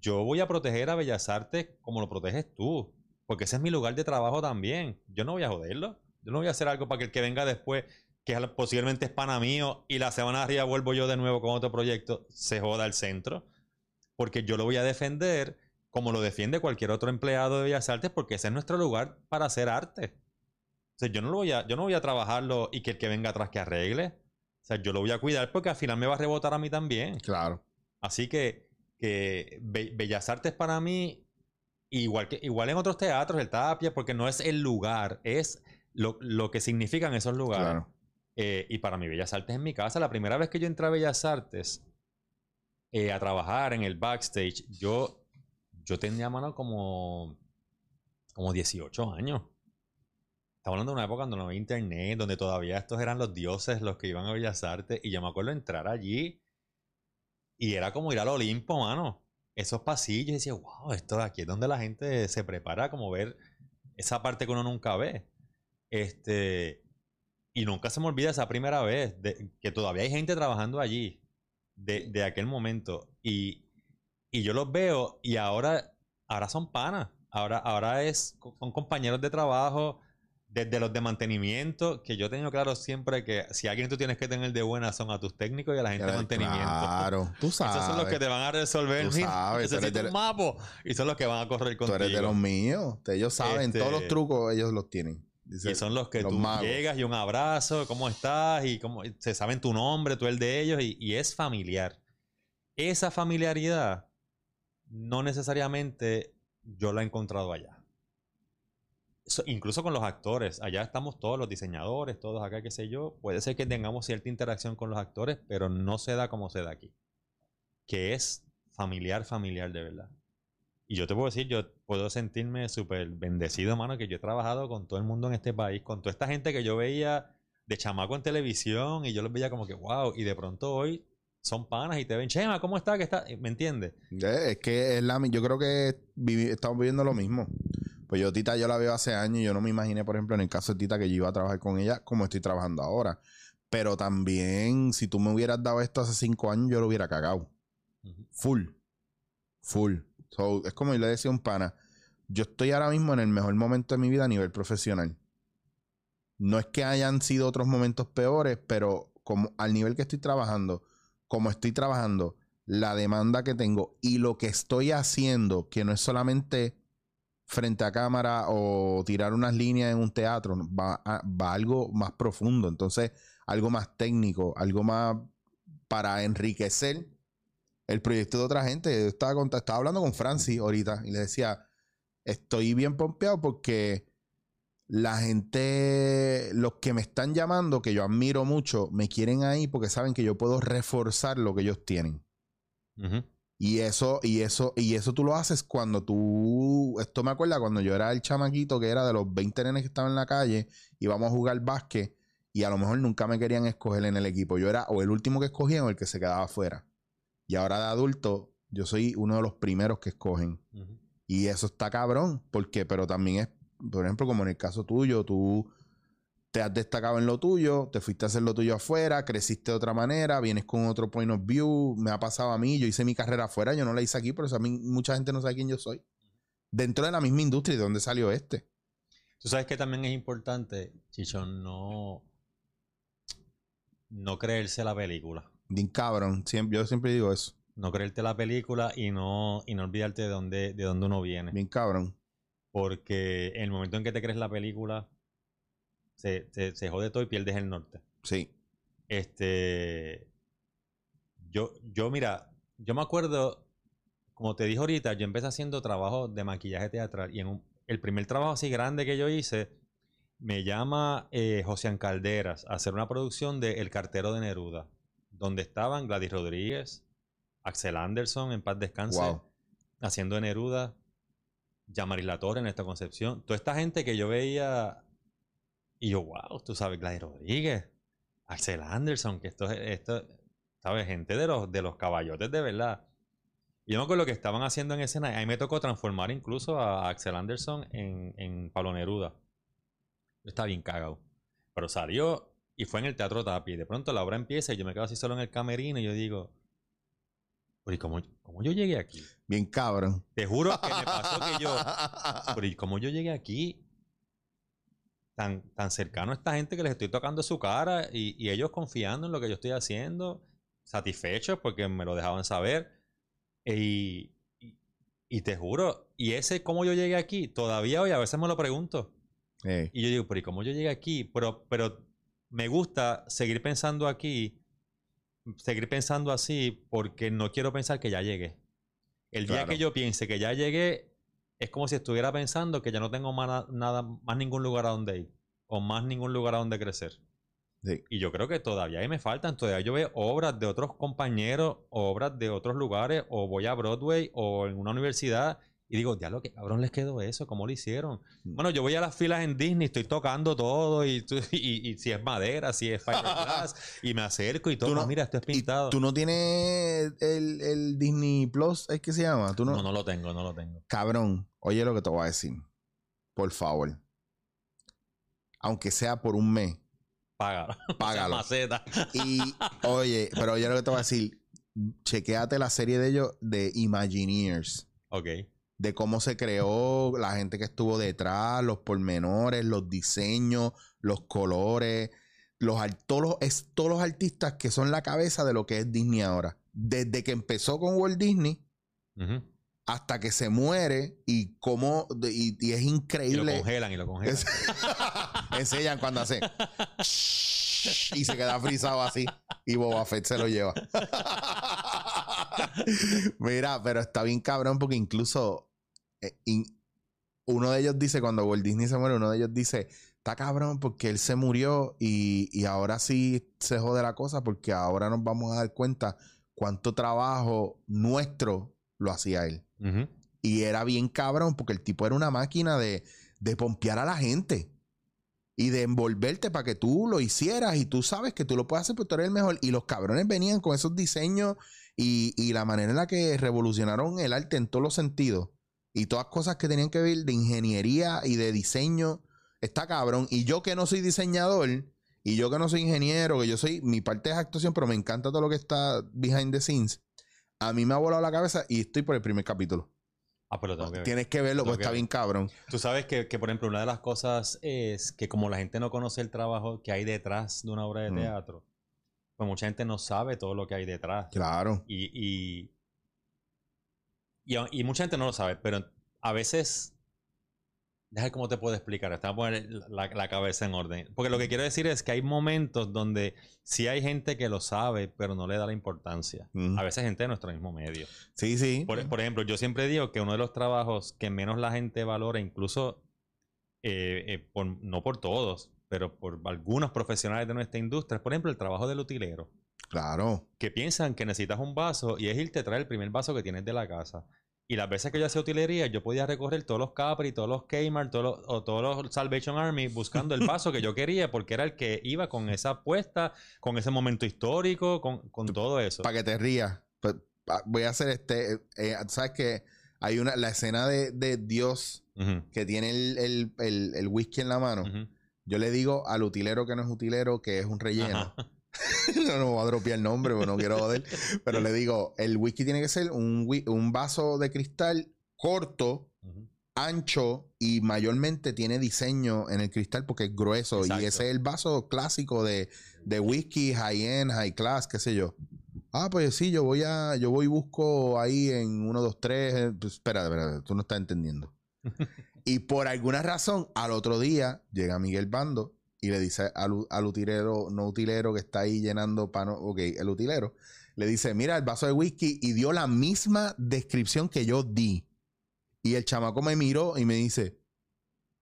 yo voy a proteger a Bellas Artes como lo proteges tú. Porque ese es mi lugar de trabajo también. Yo no voy a joderlo. Yo no voy a hacer algo para que el que venga después, que posiblemente es pana mío, y la semana de arriba vuelvo yo de nuevo con otro proyecto, se joda el centro. Porque yo lo voy a defender como lo defiende cualquier otro empleado de Bellas Artes, porque ese es nuestro lugar para hacer arte. O yo no lo voy a, yo no voy a trabajarlo y que el que venga atrás que arregle. O sea, yo lo voy a cuidar porque al final me va a rebotar a mí también. Claro. Así que, que Be- Bellas Artes para mí, igual que igual en otros teatros, el Tapia, porque no es el lugar, es lo, lo que significan esos lugares. Claro. Eh, y para mí, Bellas Artes en mi casa, la primera vez que yo entré a Bellas Artes eh, a trabajar en el backstage, yo, yo tenía mano como, como 18 años. Estamos hablando de una época donde no había internet, donde todavía estos eran los dioses los que iban a Bellas Artes. Y yo me acuerdo entrar allí y era como ir al Olimpo, mano. Esos pasillos, y decía, wow, esto de aquí es donde la gente se prepara como ver esa parte que uno nunca ve. Este, y nunca se me olvida esa primera vez, de, que todavía hay gente trabajando allí, de, de aquel momento. Y, y yo los veo y ahora, ahora son panas. Ahora, ahora es, son compañeros de trabajo, desde los de mantenimiento, que yo he tenido claro siempre que si alguien tú tienes que tener de buena son a tus técnicos y a la gente de mantenimiento. Claro. Tú sabes. Esos son los que te van a resolver. Tú sabes, tú eres de- un mapo. Y son los que van a correr Tú contigo. eres de los míos. Ellos saben Este- todos los trucos, ellos los tienen. Dice, Y son los que los tú magos. llegas y un abrazo, ¿cómo estás? Y cómo, se saben tu nombre, tú el de ellos, y, y es familiar. Esa familiaridad no necesariamente yo la he encontrado allá. So- incluso con los actores, allá estamos todos los diseñadores, todos acá, qué sé yo. Puede ser que tengamos cierta interacción con los actores, pero no se da como se da aquí. Que es familiar, familiar de verdad. Y yo te puedo decir, yo puedo sentirme súper bendecido, mano, que yo he trabajado con todo el mundo en este país, con toda esta gente que yo veía de chamaco en televisión y yo los veía como que, wow, y de pronto hoy son panas y te ven, Chema, ¿cómo está? ¿Qué está? ¿Me entiendes? Eh, Es que es la, yo creo que estamos viviendo lo mismo. Pues yo, Tita, yo la veo hace años y yo no me imaginé, por ejemplo, en el caso de Tita, que yo iba a trabajar con ella como estoy trabajando ahora. Pero también, si tú me hubieras dado esto hace cinco años, yo lo hubiera cagado. Full. Full. So, es como yo le decía a un pana. Yo estoy ahora mismo en el mejor momento de mi vida a nivel profesional. No es que hayan sido otros momentos peores, pero como al nivel que estoy trabajando, como estoy trabajando, la demanda que tengo y lo que estoy haciendo, que no es solamente frente a cámara o tirar unas líneas en un teatro, va, a- algo más profundo, entonces algo más técnico, algo más para enriquecer el proyecto de otra gente. Yo estaba, estaba hablando con Francis ahorita y le decía, estoy bien pompeado porque la gente, los que me están llamando, que yo admiro mucho, me quieren ahí porque saben que yo puedo reforzar lo que ellos tienen. Y eso, y eso, y eso tú lo haces cuando tú. Esto me acuerda cuando yo era el chamaquito que era de los 20 nenes que estaban en la calle, íbamos a jugar básquet y a lo mejor nunca me querían escoger en el equipo. Yo era o el último que escogían o el que se quedaba afuera. Y ahora de adulto, yo soy uno de los primeros que escogen. Y eso está cabrón, porque, pero también es, por ejemplo, como en el caso tuyo, tú te has destacado en lo tuyo, te fuiste a hacer lo tuyo afuera, creciste de otra manera, vienes con otro point of view, me ha pasado a mí, yo hice mi carrera afuera, yo no la hice aquí, pero eso a mí mucha gente no sabe quién yo soy. Dentro de la misma industria, ¿de dónde salió este? Tú sabes que también es importante, Chichón, no, no creerse la película. Bien cabrón, siempre, yo siempre digo eso, No creerte la película y no, y no olvidarte de dónde, de dónde uno viene. bien cabrón. Porque en el momento en que te crees la película, se, se, se jode todo y pierdes el norte. Sí, Este. Yo, yo, mira, yo me acuerdo, como te dije ahorita, yo empecé haciendo trabajo de maquillaje teatral y en un- el primer trabajo así grande que yo hice, me llama eh, José Calderas a hacer una producción de El cartero de Neruda, donde estaban Gladys Rodríguez, Axel Anderson, en paz descanse, Wow. haciendo de Neruda, Yamaris La Torre, Néstor Concepción, toda esta gente que yo veía y yo, wow, tú sabes, Gladys Rodríguez, Axel Anderson, que esto es, esto, ¿sabes? Gente de los, de los caballotes de verdad. Y yo me acuerdo lo que estaban haciendo en escena, ahí me tocó transformar incluso a Axel Anderson en, en Pablo Neruda. Yo estaba bien cagado. Pero salió y fue en el Teatro Tapi. De pronto la obra empieza y yo me quedo así solo en el camerino y yo digo, ¿y cómo, cómo yo llegué aquí? Bien cabrón. Te juro que me pasó que yo, ¿y cómo yo llegué aquí? Tan, tan cercano a esta gente que les estoy tocando su cara y, y ellos confiando en lo que yo estoy haciendo, satisfechos porque me lo dejaban saber. E, Y, y, y te juro, y ese cómo yo llegué aquí, todavía hoy a veces me lo pregunto. Eh, Y yo digo, pero ¿y cómo yo llegué aquí? Pero, pero me gusta seguir pensando aquí, seguir pensando así, porque no quiero pensar que ya llegué. El día Claro. que yo piense que ya llegué, es como si estuviera pensando que ya no tengo más na- nada, más ningún lugar a donde ir, o más ningún lugar a donde crecer. sí. Y yo creo que todavía ahí me faltan, todavía yo veo obras de otros compañeros, obras de otros lugares, o voy a Broadway, o en una universidad, y digo, ya lo que cabrón les quedó eso, ¿cómo lo hicieron? Mm. Bueno, yo voy a las filas en Disney, estoy tocando todo, y, y, y si es madera, si es fiberglass, y me acerco y todo, no- "Ah, mira, esto es ¿Y pintado. tú no tienes el, el Disney Plus? ¿Es que se llama? ¿Tú no? no, no lo tengo, no lo tengo. Cabrón, oye lo que te voy a decir. Por favor. Aunque sea por un mes, Págalo. págalo. maceta. Y, oye, pero oye lo que te voy a decir. Chequéate la serie de ellos de Imagineers. Ok. De cómo se creó, la gente que estuvo detrás, los pormenores, los diseños, los colores, los, todos, los, es, todos los artistas que son la cabeza de lo que es Disney ahora. Desde que empezó con Walt Disney hasta que se muere y cómo y, y es Y lo increíble. congelan y lo congelan. Es- enseñan cuando hace y se queda frisado así y Boba Fett se lo lleva. Mira, pero está bien cabrón porque incluso eh, in- uno de ellos dice cuando Walt Disney se muere, uno de ellos dice, está cabrón porque él se murió y, y ahora sí se jode la cosa porque ahora nos vamos a dar cuenta cuánto trabajo nuestro lo hacía él. Y era bien cabrón porque el tipo era una máquina de, de pompear a la gente y de envolverte para que tú lo hicieras y tú sabes que tú lo puedes hacer porque tú eres el mejor. Y los cabrones venían con esos diseños y, y la manera en la que revolucionaron el arte en todos los sentidos y todas cosas que tenían que ver de ingeniería y de diseño. Está cabrón. Y yo que no soy diseñador y yo que no soy ingeniero, que yo soy, mi parte es actuación, pero me encanta todo lo que está behind the scenes. A mí me ha volado la cabeza y estoy por el primer capítulo. Ah, pero tengo que ver. Tienes que verlo, porque que está bien cabrón. Tú sabes que, que, por ejemplo, una de las cosas es que como la gente no conoce el trabajo que hay detrás de una obra de Mm. teatro, pues mucha gente no sabe todo lo que hay detrás. Claro. Y, y, y mucha gente no lo sabe, pero a veces... Deja ver cómo te puedo explicar. Está a poner la, la cabeza en orden. Porque lo que quiero decir es que hay momentos donde sí hay gente que lo sabe, pero no le da la importancia. A veces gente de nuestro mismo medio. Sí, sí. Por, por ejemplo, yo siempre digo que uno de los trabajos que menos la gente valora, incluso eh, eh, por- no por todos, pero por algunos profesionales de nuestra industria, es por ejemplo el trabajo del utilero. Claro. Que piensan que necesitas un vaso y es irte a traer el primer vaso que tienes de la casa. Y las veces que yo hacía utilería, yo podía recorrer todos los Capri, todos los Kmart, todos los, o todos los Salvation Army buscando el vaso que yo quería porque era el que iba con esa apuesta, con ese momento histórico, con, con todo eso. Para que te rías. Voy a hacer este. eh, ¿Sabes que Hay una. La escena de, de Dios que tiene el, el- el- el whisky en la mano. Yo le digo al utilero que no es utilero, que es un relleno. Ajá. no, no voy a dropear el nombre, porque no quiero joder. Pero le digo, el whisky tiene que ser un, un vaso de cristal corto, ancho y mayormente tiene diseño en el cristal porque es grueso. Exacto. Y ese es el vaso clásico de, de whisky, high-end, high class, qué sé yo. Ah, pues sí, yo voy a, yo voy y busco ahí en 1, 2, 3. Pues, espera, espera, tú no estás entendiendo. y por alguna razón, al otro día llega Miguel Bando y le dice al, utilero, no utilero que está ahí llenando pano, ok, el utilero, le dice, mira el vaso de whisky y dio la misma descripción que yo di. Y el chamaco me miró y me dice,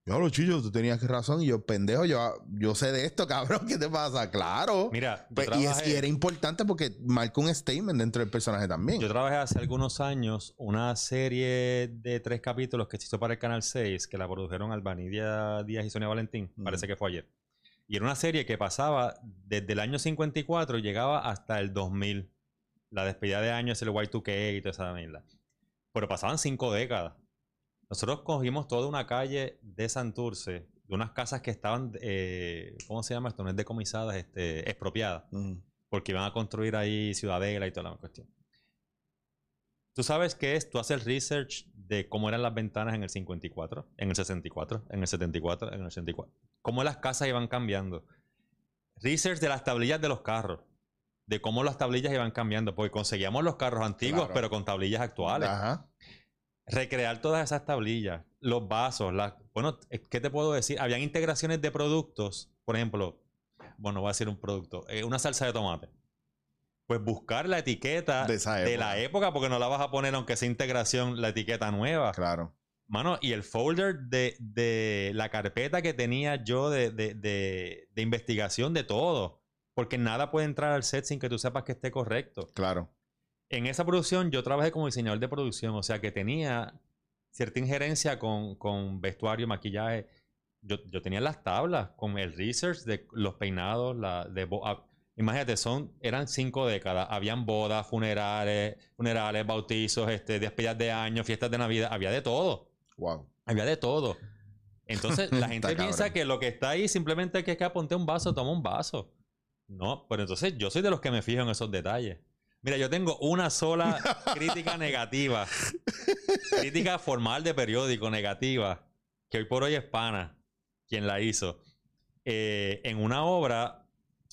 yo lo chillo, tú tenías razón. Y yo, pendejo, yo, yo sé de esto, cabrón. ¿Qué te pasa? Claro. Mira, Pues, y, es- trabajé- y era importante porque marca un statement dentro del personaje también. Yo trabajé hace algunos años una serie de tres capítulos que se hizo para el Canal 6, que la produjeron Albanidia Díaz y Sonia Valentín, parece que fue ayer. Y era una serie que pasaba desde el año 54 y llegaba hasta el 2000. La despedida de año es el Y2K y toda esa mierda. Pero pasaban cinco décadas. Nosotros cogimos toda una calle de Santurce, de unas casas que estaban, eh, ¿cómo se llama esto? No es decomisadas, este, expropiadas Mm. porque iban a construir ahí Ciudadela y toda la cuestión. Tú sabes qué es, tú haces research de cómo eran las ventanas en el 54, en el 64, en el 74, en el 84. Cómo las casas iban cambiando. Research de las tablillas de los carros. De cómo las tablillas iban cambiando. Porque conseguíamos los carros antiguos, Claro. pero con tablillas actuales. Ajá. Recrear todas esas tablillas. Los vasos. las- Bueno, ¿qué te puedo decir? Habían integraciones de productos. Por ejemplo, bueno, voy a decir un producto. eh, una salsa de tomate. Pues buscar la etiqueta de la época, porque no la vas a poner, aunque sea integración, la etiqueta nueva. Claro. Mano, y el folder de, de la carpeta que tenía yo de, de- de- investigación de todo. Porque nada puede entrar al set sin que tú sepas que esté correcto. Claro. En esa producción yo trabajé como diseñador de producción, o sea que tenía cierta injerencia con, con vestuario, maquillaje. Yo, yo tenía las tablas con el research de los peinados, la, de ah, imagínate, son, eran cinco décadas, habían bodas, funerales, funerales, bautizos, este, despedidas de año, fiestas de Navidad, había de todo. Wow. Había de todo. Entonces la gente piensa que lo que está ahí simplemente es que, que aponte un vaso, toma un vaso. No, pero entonces yo soy de los que me fijo en esos detalles. Mira, yo tengo una sola crítica negativa. crítica formal de periódico negativa. Que hoy por hoy es pana quien la hizo. Eh, en una obra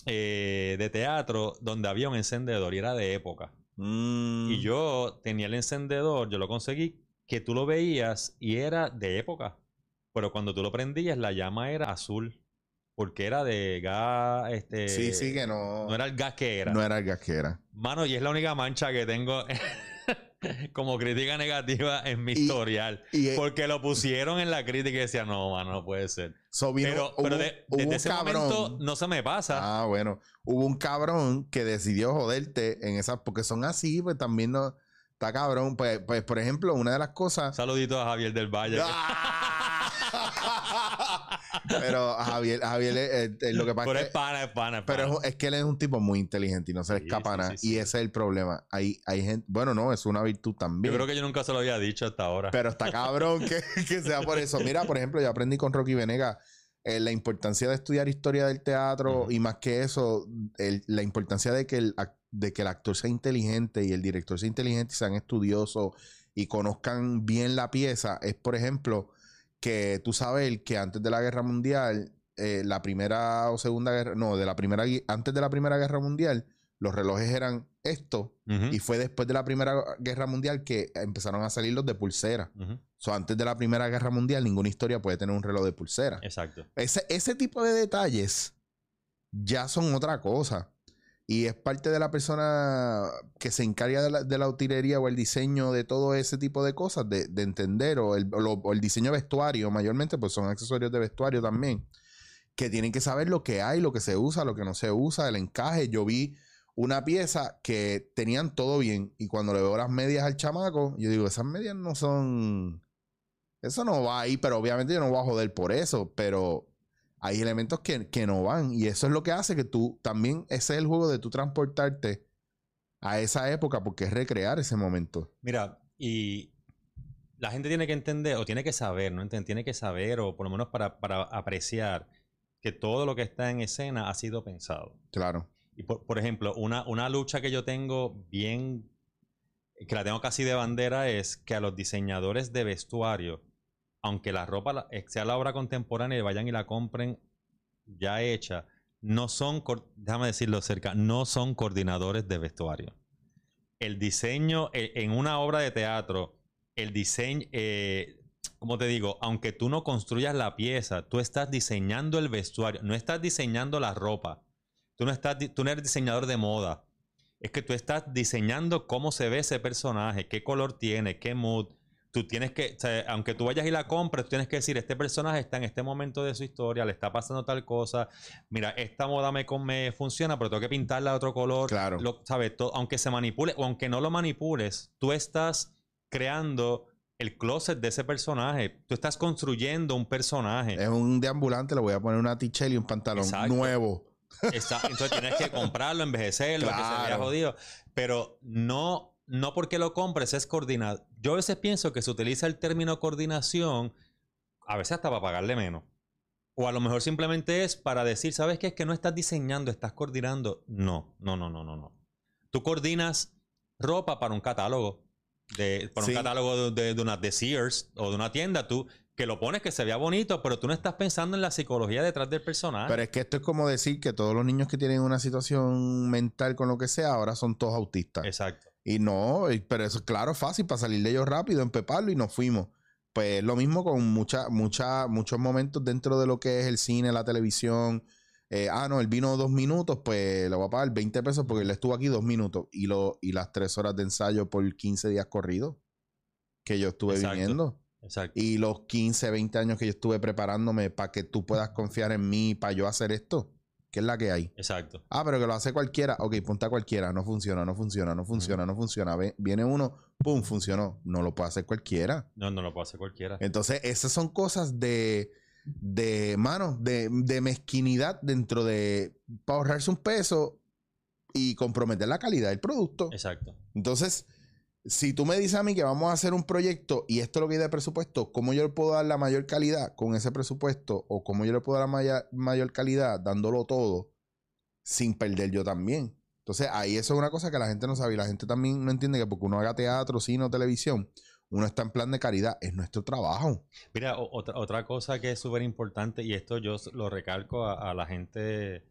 eh, de teatro donde había un encendedor y era de época. Mm. Y yo tenía el encendedor, yo lo conseguí, que tú lo veías y era de época. Pero cuando tú lo prendías, la llama era azul. Porque era de gas, este... Sí, sí, que no. No era el gas que era. No era el gas que era. Mano, y es la única mancha que tengo como crítica negativa en mi Y- historial. Y eh, Porque lo pusieron en la crítica y decía, no, mano, no puede ser. so vino- Pero, hubo, pero de- hubo desde ese cabrón. momento no se me pasa. Ah, bueno. Hubo un cabrón que decidió joderte en esas, porque son así, pues también no. Está cabrón. Pues, pues por ejemplo, una de las cosas. Saludito a Javier del Valle. ¡Ah! Pero a Javier, a Javier eh, eh, lo que pasa Pero es es pana, es pana, es Pero pana. es, es que él es un tipo muy inteligente y no se le escapa sí, nada. sí, sí. Y ese es el problema. Hay, hay gente. Bueno, no, es una virtud también. Yo creo que yo nunca se lo había dicho hasta ahora. Pero está cabrón que, que sea por eso. Mira, por ejemplo, yo aprendí con Rocky Venegas eh, la importancia de estudiar historia del teatro y más que eso, el- la importancia de que, el, ac- de que el actor sea inteligente y el director sea inteligente y sean estudiosos y conozcan bien la pieza. Es, por ejemplo, que tú sabes que antes de la guerra mundial, eh, la primera o segunda guerra, no, de la primera, antes de la primera guerra mundial, los relojes eran esto y fue después de la Primera Guerra Mundial que empezaron a salir los de pulsera. ujú. O sea, antes de la Primera Guerra Mundial, ninguna historia puede tener un reloj de pulsera. Exacto. Ese, ese tipo de detalles ya son otra cosa. Y es parte de la persona que se encarga de la, de la utilería o el diseño de todo ese tipo de cosas, de, de entender, o el, el diseño vestuario, mayormente, pues son accesorios de vestuario también, que tienen que saber lo que hay, lo que se usa, lo que no se usa, el encaje. Yo vi una pieza que tenían todo bien, y cuando le veo las medias al chamaco, yo digo, esas medias no son. Eso no va ahí, pero obviamente yo no voy a joder por eso, pero hay elementos que, que no van y eso es lo que hace que tú también, ese es el juego de tú transportarte a esa época porque es recrear ese momento. Mira, y la gente tiene que entender, o tiene que saber, ¿no? Tiene que saber, o por lo menos para, para apreciar, que todo lo que está en escena ha sido pensado. Claro. Y por, por ejemplo, una, una lucha que yo tengo bien, que la tengo casi de bandera, es que a los diseñadores de vestuario, aunque la ropa eh, sea la obra contemporánea y vayan y la compren ya hecha, no son, déjame decirlo cerca, no son coordinadores de vestuario. El diseño eh, en una obra de teatro, el diseño, eh, como te digo, aunque tú no construyas la pieza, tú estás diseñando el vestuario, no estás diseñando la ropa. Tú no, estás, tú no eres diseñador de moda. es que tú estás diseñando cómo se ve ese personaje, qué color tiene, qué mood. Tú tienes que, o sea, aunque tú vayas y la compres, tú tienes que decir, este personaje está en este momento de su historia, le está pasando tal cosa. Mira, esta moda me, me funciona, pero tengo que pintarla de otro color. Claro. Lo- ¿sabes? Todo- aunque se manipule o aunque no lo manipules, tú estás creando el closet de ese personaje. Tú estás construyendo un personaje. Es un deambulante, le voy a poner una tichel y un pantalón Exacto. nuevo. Está- entonces tienes que comprarlo, envejecerlo, que se vea Claro. jodido. Pero no, no porque lo compres es coordinar. Yo a veces pienso que se utiliza el término coordinación, a veces hasta para pagarle menos. O a lo mejor simplemente es para decir, ¿sabes qué? Es que no estás diseñando, estás coordinando. No, no, no, no, no, no. Tú coordinas ropa para un catálogo. De, para Sí. un catálogo de, de- de una de Sears o de una tienda. Tú que lo pones que se vea bonito, pero tú no estás pensando en la psicología detrás del personaje. Pero es que esto es como decir que todos los niños que tienen una situación mental con lo que sea, ahora son todos autistas. Exacto. Y no, pero eso claro, fácil para salir de ellos rápido, empeparlo y nos fuimos. Pues lo mismo con mucha, mucha, muchos momentos dentro de lo que es el cine, la televisión. Eh, ah, no, él vino dos minutos, pues le voy a pagar 20 pesos porque él estuvo aquí dos minutos. Y, lo, y las tres horas de ensayo por 15 días corridos que yo estuve Exacto. viniendo. Exacto. Y los 15, 20 años que yo estuve preparándome para que tú puedas confiar en mí, para yo hacer esto. ¿Qué es la que hay? Exacto. Ah, pero que lo hace cualquiera. Ok, ponte a cualquiera. No funciona, no funciona, no funciona, no funciona. Viene uno, pum, funcionó. No lo puede hacer cualquiera. No, no lo puede hacer cualquiera. Entonces, esas son cosas de, de mano, de, de mezquinidad dentro de, para ahorrarse un peso y comprometer la calidad del producto. Exacto. Entonces, si tú me dices a mí que vamos a hacer un proyecto y esto es lo que hay de presupuesto, ¿cómo yo le puedo dar la mayor calidad con ese presupuesto? ¿O cómo yo le puedo dar la mayor calidad dándolo todo sin perder yo también? Entonces, ahí eso es una cosa que la gente no sabe y la gente también no entiende que porque uno haga teatro, cine o televisión, uno está en plan de caridad. Es nuestro trabajo. Mira, otra, otra cosa que es súper importante, y esto yo lo recalco a la gente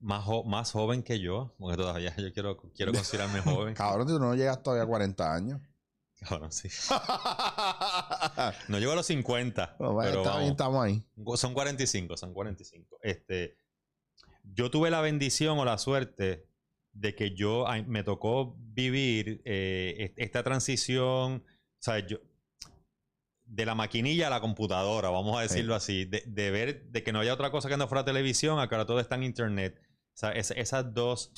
más, jo- más joven que yo, porque todavía yo quiero, quiero considerarme joven. Cabrón, tú no llegas todavía a 40 años. Cabrón, sí. No llego a los 50, No, bueno, pero está bien, estamos ahí. son 45, son 45. Este, yo tuve la bendición o la suerte de que yo me tocó vivir eh, est- esta transición, o sea, yo, de la maquinilla a la computadora, vamos a decirlo así, de, de ver de que no había otra cosa que no fuera televisión, a que ahora todo está en internet. O sea, es- esas dos,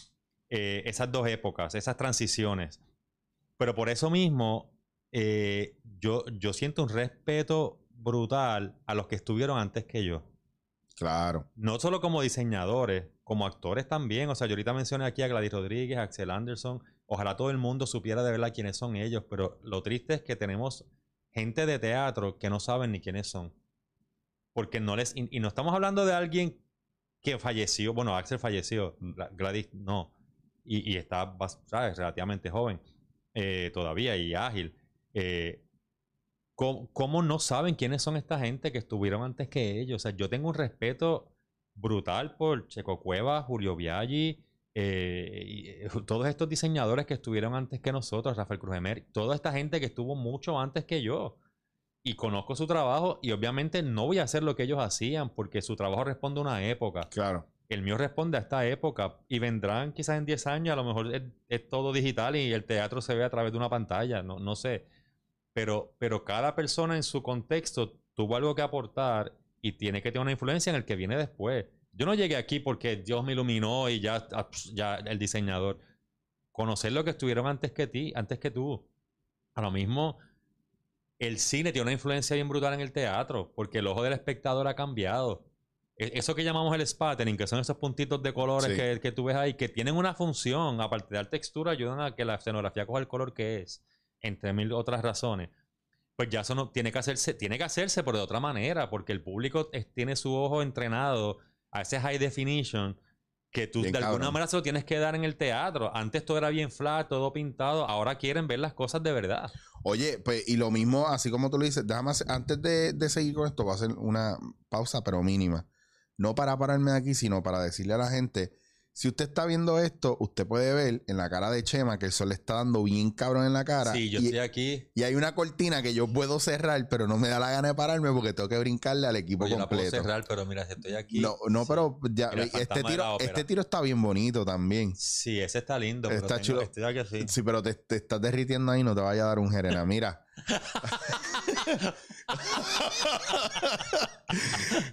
eh, esas dos épocas, esas transiciones. Pero por eso mismo, eh, yo, yo siento un respeto brutal a los que estuvieron antes que yo. Claro. No solo como diseñadores, como actores también. O sea, yo ahorita mencioné aquí a Gladys Rodríguez, a Axel Anderson. Ojalá todo el mundo supiera de verdad quiénes son ellos, pero lo triste es que tenemos gente de teatro que no saben ni quiénes son. Porque no les... Y, y no estamos hablando de alguien que falleció. Bueno, Axel falleció. Gla- Gladys no. Y, está ¿sabes? relativamente joven eh, todavía y ágil. Eh, ¿cómo, cómo no saben quiénes son esta gente que estuvieron antes que ellos? O sea, yo tengo un respeto brutal por Checo Cueva, Julio Biaggi, eh, y, eh, todos estos diseñadores que estuvieron antes que nosotros, Rafael Crujemer, toda esta gente que estuvo mucho antes que yo. Y conozco su trabajo y obviamente no voy a hacer lo que ellos hacían porque su trabajo responde a una época. Claro. El mío responde a esta época y vendrán quizás en 10 años, a lo mejor es, es todo digital y el teatro se ve a través de una pantalla, no, no sé. Pero, pero cada persona en su contexto tuvo algo que aportar y tiene que tener una influencia en el que viene después. Yo no llegué aquí porque Dios me iluminó y ya, ya el diseñador. Conocer lo que estuvieron antes que ti, antes que tú. A lo mismo, el cine tiene una influencia bien brutal en el teatro, porque el ojo del espectador ha cambiado. E- Eso que llamamos el spattering, que son esos puntitos de colores Sí. que, que tú ves ahí, que tienen una función, aparte de dar textura, ayudan a que la escenografía coja el color que es, entre mil otras razones. Pues ya eso no tiene que hacerse, tiene que hacerse, pero de otra manera, porque el público es- tiene su ojo entrenado a ese high definition que tú Bien de alguna cabrón. manera se lo tienes que dar en el teatro. Antes todo era bien flat, todo pintado, ahora quieren ver las cosas de verdad. Oye, pues, y lo mismo, así como tú lo dices, déjame hacer- antes de, de seguir con esto, voy a hacer una pausa, pero mínima. No para pararme de aquí, sino para decirle a la gente Si usted está viendo esto, usted puede ver en la cara de Chema que el sol le está dando bien cabrón en la cara. Sí, yo y, estoy aquí. y hay una cortina que yo puedo cerrar, pero no me da la gana de pararme porque tengo que brincarle al equipo Oye, la puedo completo. cerrar, pero mira, si estoy aquí. No, no, sí. pero ya, Mira, el este, tiro, este tiro está bien bonito también. Sí, ese está lindo. pero Está tengo- chulo. Estoy aquí así. Sí, pero te, te estás derritiendo ahí, no te vaya a dar un jerena. Mira.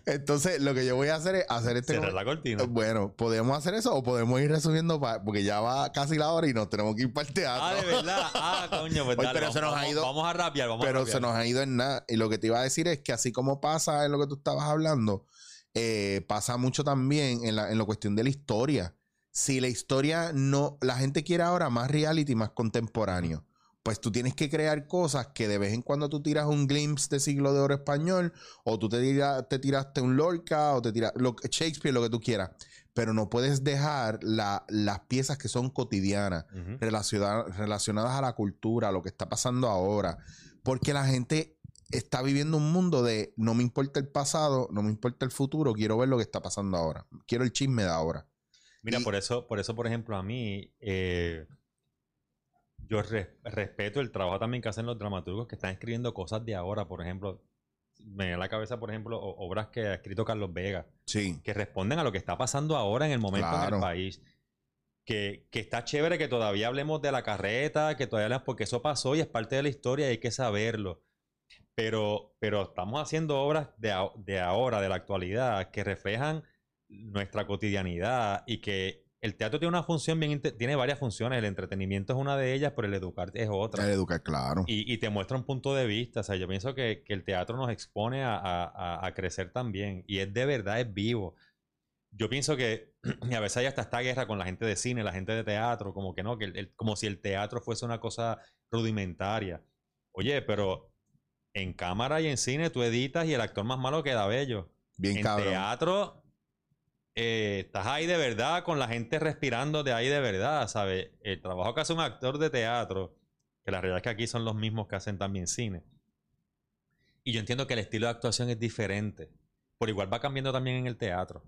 Entonces, lo que yo voy a hacer es hacer este. Cerrar la cortina. Bueno, podemos hacer eso o podemos ir resumiendo pa- porque ya va casi la hora y nos tenemos que ir para el teatro. Ah, de verdad. Ah, coño, pues Oye, dale, pero vamos, se nos ha ido- Vamos a rapear, vamos a pero rapear. se nos ha ido en nada. Y lo que te iba a decir es que así como pasa en lo que tú estabas hablando, eh, pasa mucho también en la, en la cuestión de la historia. Si la historia no, la gente quiere ahora más reality, más contemporáneo. Pues tú tienes que crear cosas que de vez en cuando tú tiras un glimpse de siglo de oro español, o tú te, tira- te tiraste un Lorca, o te tiras Shakespeare, lo que tú quieras. Pero no puedes dejar la- las piezas que son cotidianas relaciona- relacionadas a la cultura, a lo que está pasando ahora. Porque la gente está viviendo un mundo de no me importa el pasado, no me importa el futuro, quiero ver lo que está pasando ahora. Quiero el chisme de ahora. Mira, Y- por eso, por eso, por ejemplo, a mí, eh, yo res- respeto el trabajo también que hacen los dramaturgos que están escribiendo cosas de ahora. Por ejemplo, me viene a la cabeza, por ejemplo, obras que ha escrito Carlos Vega, Sí. que responden a lo que está pasando ahora en el momento en Claro. el país. Que, que está chévere que todavía hablemos de la carreta, que todavía hablemos, porque eso pasó y es parte de la historia y hay que saberlo. Pero, pero estamos haciendo obras de, de ahora, de la actualidad, que reflejan nuestra cotidianidad y que el teatro tiene una función bien, tiene varias funciones. El entretenimiento es una de ellas, pero el educar es otra. El educar, claro. Y, y te muestra un punto de vista. O sea, yo pienso que, que el teatro nos expone a, a- a- crecer también. Y es de verdad, es vivo. Yo pienso que y a veces hay hasta esta guerra con la gente de cine, la gente de teatro, como que no, que el- el- como si el teatro fuese una cosa rudimentaria. Oye, pero en cámara y en cine tú editas y el actor más malo queda bello. Bien en cabrón. teatro eh, estás ahí de verdad, con la gente respirando de ahí de verdad, ¿sabes? El trabajo que hace un actor de teatro, que la realidad es que aquí son los mismos que hacen también cine. Y yo entiendo que el estilo de actuación es diferente. Por igual va cambiando también en el teatro.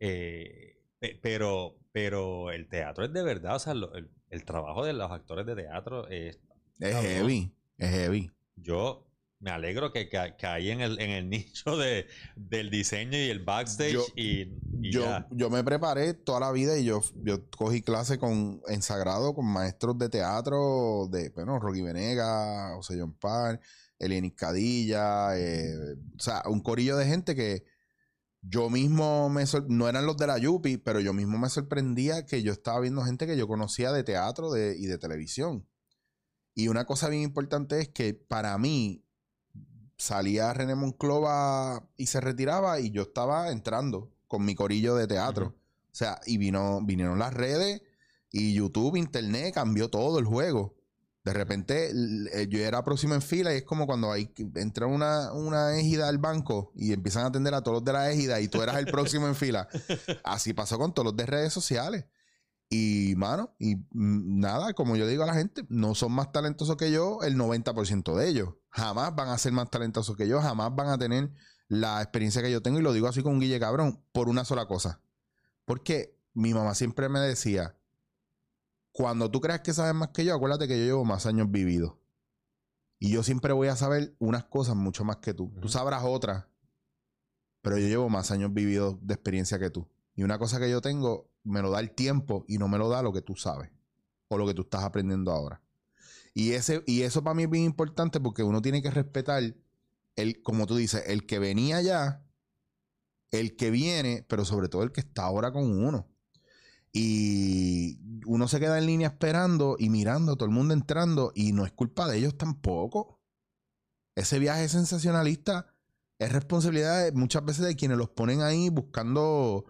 Eh, pe- pero, pero el teatro es de verdad, o sea, lo- el, el trabajo de los actores de teatro es Es cabrón. heavy. Es heavy. yo me alegro que, que, que ahí en el, en el nicho de, del diseño y el backstage Yo- y, y Yo, ya. yo me preparé toda la vida y yo, yo cogí clase con en Sagrado con maestros de teatro de, bueno, Rocky Venega, José John Parr, Elienis Cadilla, eh, o sea, un corillo de gente que yo mismo me no eran los de la Yupi, pero yo mismo me sorprendía que yo estaba viendo gente que yo conocía de teatro de- y de televisión. Y una cosa bien importante es que para mí salía René Monclova y se retiraba y yo estaba entrando con mi corillo de teatro. O sea, y vino, vinieron las redes y YouTube, Internet, cambió todo el juego. De repente eh, yo era próximo en fila y es como cuando hay, entra una, una égida al banco y empiezan a atender a todos los de la égida y tú eras el próximo en fila. Así pasó con todos los de redes sociales. Y, mano, y mm, nada, como yo digo a la gente, no son más talentosos que yo el 90% de ellos. Jamás van a ser más talentosos que yo, jamás van a tener la experiencia que yo tengo. Y lo digo así con Guille Cabrón, por una sola cosa. Porque mi mamá siempre me decía, cuando tú creas que sabes más que yo, acuérdate que yo llevo más años vividos. Y yo siempre voy a saber unas cosas mucho más que tú. Tú sabrás otras, pero yo llevo más años vividos de experiencia que tú. Y una cosa que yo tengo, me lo da el tiempo y no me lo da lo que tú sabes o lo que tú estás aprendiendo ahora. Y, ese, y eso para mí es bien importante porque uno tiene que respetar, el, como tú dices, el que venía ya, el que viene, pero sobre todo el que está ahora con uno. Y uno se queda en línea esperando y mirando a todo el mundo entrando y no es culpa de ellos tampoco. Ese viaje sensacionalista es responsabilidad de- muchas veces de quienes los ponen ahí buscando,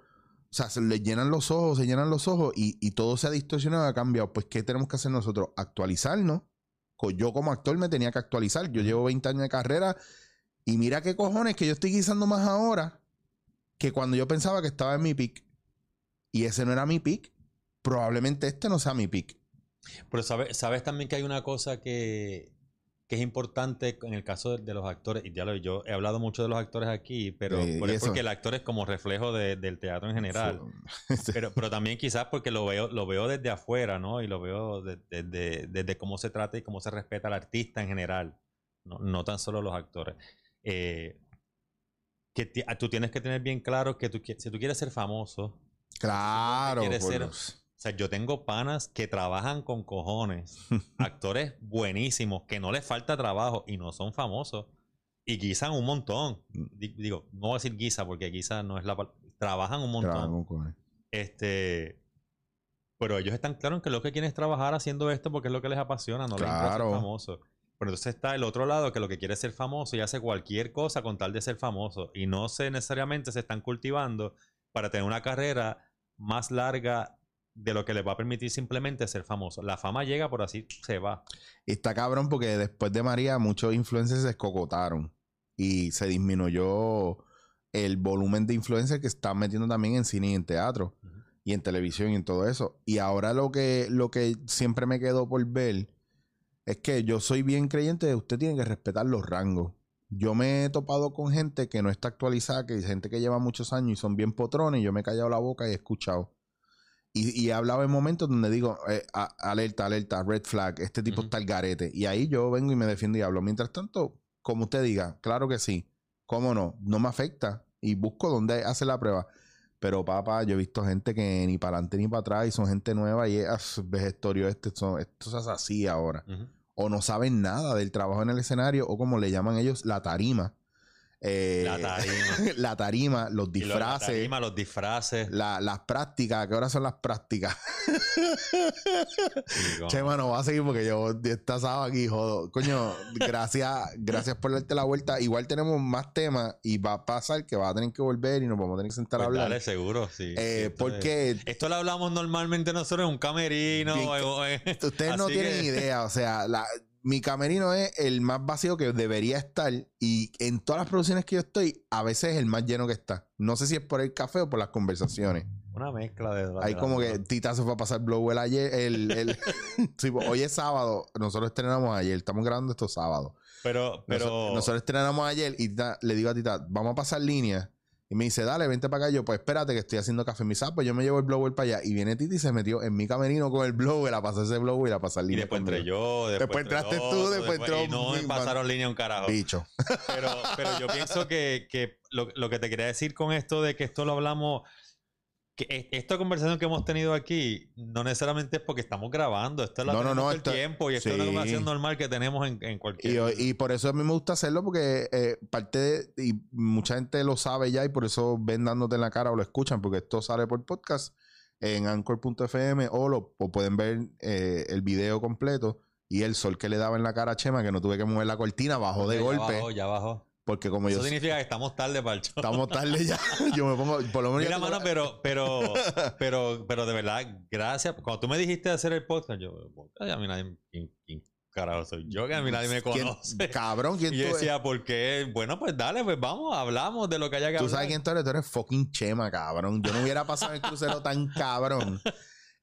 sea, se les llenan los ojos, se llenan los ojos y, y todo se ha distorsionado, ha cambiado. Pues, ¿qué tenemos que hacer nosotros? Actualizarnos. Yo como actor me tenía que actualizar. Yo llevo 20 años de carrera y mira qué cojones que yo estoy guisando más ahora que cuando yo pensaba que estaba en mi pick. Y ese no era mi pick. Probablemente este no sea mi pick. Pero sabes, sabes también que hay una cosa que, que es importante en el caso de, de los actores, y ya lo yo he hablado mucho de los actores aquí, pero Sí, por- porque el actor es como reflejo de- del teatro en general. Pero, pero también quizás porque lo veo, lo veo desde afuera, ¿no? Y lo veo de- desde, desde cómo se trata y cómo se respeta al artista en general, no, no tan solo los actores. Eh, que ah, tú tienes que tener bien claro que tú, si tú quieres ser famoso, Claro. Ser- los- o sea, yo tengo panas que trabajan con cojones, actores buenísimos, que no les falta trabajo y no son famosos. Y guisan un montón. Di- Digo, no voy a decir guisa porque guisa no es la palabra. Trabajan un montón. Claro, con cojones. Este. Pero ellos están claros en que lo que quieren es trabajar haciendo esto porque es lo que les apasiona, no les interesa ser Claro. famoso. Pero entonces está el otro lado que lo que quiere es ser famoso y hace cualquier cosa con tal de ser famoso. Y no se necesariamente se están cultivando para tener una carrera más larga de lo que les va a permitir simplemente ser famoso. La fama llega por así se va. Y está cabrón porque después de María muchos influencers se escocotaron y se disminuyó el volumen de influencers que están metiendo también en cine y en teatro y en televisión y en todo eso. Y ahora lo que, lo que siempre me quedó por ver es que yo soy bien creyente de usted tiene que respetar los rangos. Yo me he topado con gente que no está actualizada, que hay gente que lleva muchos años y son bien potrones, y yo me he callado la boca y he escuchado. Y, y he hablado en momentos donde digo, eh, a- alerta, alerta, red flag, este tipo está al garete. Y ahí yo vengo y me defiendo y hablo. Mientras tanto, como usted diga, claro que sí, cómo no, no me afecta. Y busco dónde hace la prueba. Pero papá, yo he visto gente que ni para adelante ni para atrás y son gente nueva y es vejestorio este, son, esto se hace así ahora. O no saben nada del trabajo en el escenario o como le llaman ellos, la tarima. Eh, La tarima. la tarima, los lo- la disfraces, tarima, los disfraces. la- las prácticas. ¿Qué horas son las prácticas? Che, mano, va a seguir porque yo está sábado aquí, jodo. Coño, gracias, gracias por darte la vuelta. Igual tenemos más temas y va a pasar que va a tener que volver y nos vamos a tener que sentar a Pues hablar. dale, seguro, sí. Eh, es- porque Esto lo hablamos normalmente nosotros en un camerino. Bien o- o- ustedes no tienen que- idea. O sea, la- mi camerino es el más vacío que debería estar. Y en todas las producciones que yo estoy, a veces es el más lleno que está. No sé si es por el café o por las conversaciones. Una mezcla de. Hay de- como que Tita se fue a pasar Blowell ayer. El, el- Sí, pues, hoy es sábado. Nosotros estrenamos ayer. Estamos grabando esto sábado. Pero, pero. Noso- nosotros estrenamos ayer y Tita- le digo a Tita, vamos a pasar línea. Y me dice, dale, vente para acá. Yo, pues espérate que estoy haciendo café. Me dice, ah, pues yo me llevo el blower para allá. Y viene Tita y se metió en mi camerino con el blower a pasar ese blower y a pasar y línea. después entré yo. Después, Después entraste tú, otro, después entró Y no mi pasaron línea un carajo. Bicho. Pero, pero yo pienso que, que lo, lo que te quería decir con esto de que esto lo hablamos. Que es- esta conversación que hemos tenido aquí no necesariamente es porque estamos grabando. Esto es la No, no, no, esto- tiempo y esto es una conversación normal que tenemos en, en cualquier. Y, y por eso a mí me gusta hacerlo porque eh, parte de, y mucha gente lo sabe ya y por eso ven dándote en la cara o lo escuchan porque esto sale por podcast en anchor.fm o lo o pueden ver eh, el video completo y el sol que le daba en la cara a Chema que no tuve que mover la cortina bajó de Ya golpe bajó, ya bajó. Porque como Eso yo significa que estamos tarde para el show. estamos tarde ya yo me pongo por lo menos Mira, mano, pero, pero, pero, pero de verdad, gracias. Cuando tú me dijiste de hacer el podcast, yo, podcast, a mí nadie, ¿quién, quién carajo soy yo? Que a mí nadie me ¿Quién- conoce. cabrón quién Y yo tú eres? decía, ¿por qué? Bueno, pues dale, pues vamos, hablamos de lo que haya que Tú hablar. sabes quién tú eres, tú eres fucking Chema, cabrón. Yo no hubiera pasado el crucero tan cabrón.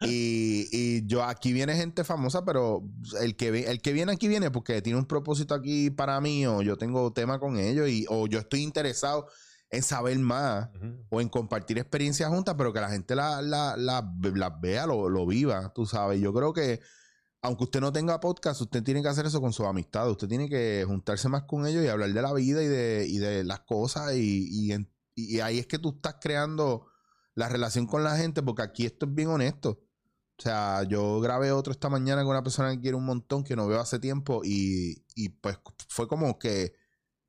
Y, y yo aquí viene gente famosa, pero el que, el que viene aquí viene porque tiene un propósito aquí para mí, o yo tengo tema con ellos, y, o yo estoy interesado en saber más, o en compartir experiencias juntas, pero que la gente las la, la, las vea, lo, lo viva, tú sabes. Yo creo que aunque usted no tenga podcast, usted tiene que hacer eso con sus amistades. Usted tiene que juntarse más con ellos y hablar de la vida y de, y de las cosas. Y, y en- y ahí es que tú estás creando la relación con la gente, porque aquí esto es bien honesto. O sea, yo grabé otro esta mañana con una persona que quiere un montón, que no veo hace tiempo, y, y pues fue como que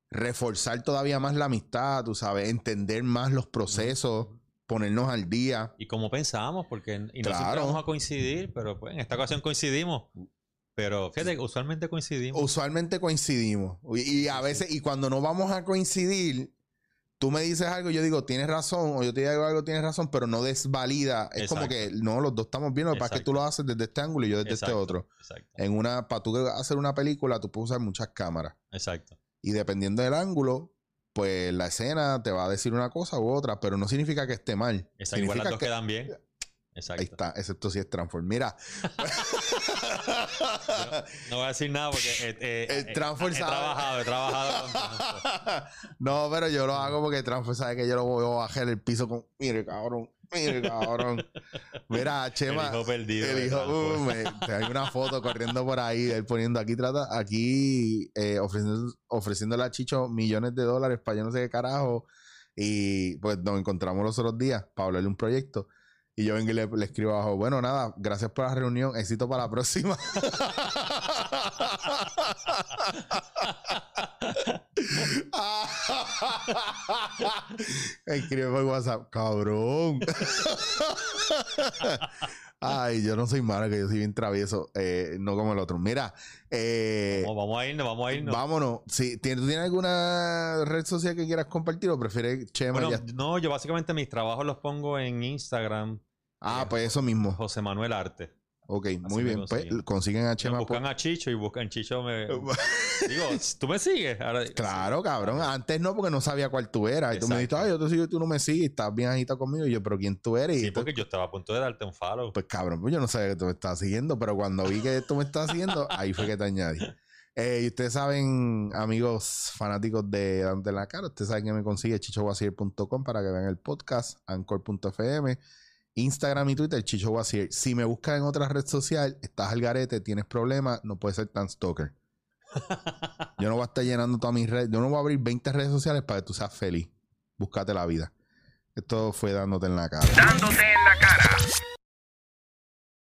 reforzar todavía más la amistad, tú sabes, entender más los procesos, ponernos al día. Y como pensábamos, porque y no siempre vamos a coincidir, pero pues en esta ocasión coincidimos. Pero fíjate, usualmente coincidimos. usualmente coincidimos. Y, y a veces, y cuando no vamos a coincidir, tú me dices algo, yo digo, tienes razón, o yo te digo algo, tienes razón, pero no desvalida. Es como que, no, los dos estamos bien, lo que pasa es que tú lo haces desde este ángulo y yo desde este otro. Exacto, En una, para tú hacer una película, tú puedes usar muchas cámaras. exacto. Y dependiendo del ángulo, pues la escena te va a decir una cosa u otra, pero no significa que esté mal. Exacto. Igual las Significa dos que- quedan bien. Exacto. Ahí está, excepto si es Transform. Mira. no voy a decir nada porque eh, eh, El eh, Transform he sabe. trabajado, he trabajado con no, pero yo lo hago porque Transform sabe que yo lo voy a bajar el piso con. Mire, cabrón. Mire, cabrón. Mira, Chema. El hijo perdido. El hijo, uh, me- te hay una foto corriendo por ahí, él poniendo aquí, trata, aquí ofreciendo, ofreciéndole a Chicho millones de dólares para yo no sé qué carajo. Y pues nos encontramos los otros días para hablarle un proyecto. Y yo vengo y le, le escribo abajo, bueno, nada, gracias por la reunión, éxito para la próxima. Escribe por WhatsApp, cabrón. Ay, yo no soy malo, que yo soy bien travieso, eh, no como el otro. Mira, eh, Vamos, vamos a irnos, vamos a irnos. vámonos. Si, ¿tienes, ¿Tú tienes alguna red social que quieras compartir o prefieres Chema? Bueno, ya? no, yo básicamente mis trabajos los pongo en Instagram. Ah, eh, pues eso mismo. José Manuel Arte. Ok, muy bien. Pues consiguen. a Chema. buscan por- a Chicho y buscan Chicho me... Digo, ¿tú me sigues? Ahora- Claro, cabrón. Antes no, porque no sabía cuál tú eras. Y tú me dijiste, ay, yo te sigo y tú no me sigues. Estás bien agitado conmigo. Y yo, pero ¿quién tú eres? Y Sí, tú- porque yo estaba a punto de darte un follow. Pues cabrón, pues yo no sabía que tú me estabas siguiendo, pero cuando vi que tú me estabas siguiendo, ahí fue que te añadí. Eh, y ustedes saben, amigos fanáticos de Dante la Cara, ustedes saben que me consigue chichowasier.com para que vean el podcast, anchor.fm, Instagram y Twitter, Chicho Wasier. Si me buscas en otra red social, estás al garete, tienes problemas, no puedes ser tan stalker. Yo no voy a estar llenando todas mis redes, yo no voy a abrir 20 redes sociales para que tú seas feliz. Búscate la vida. Esto fue dándote en la cara. Dándote en la cara.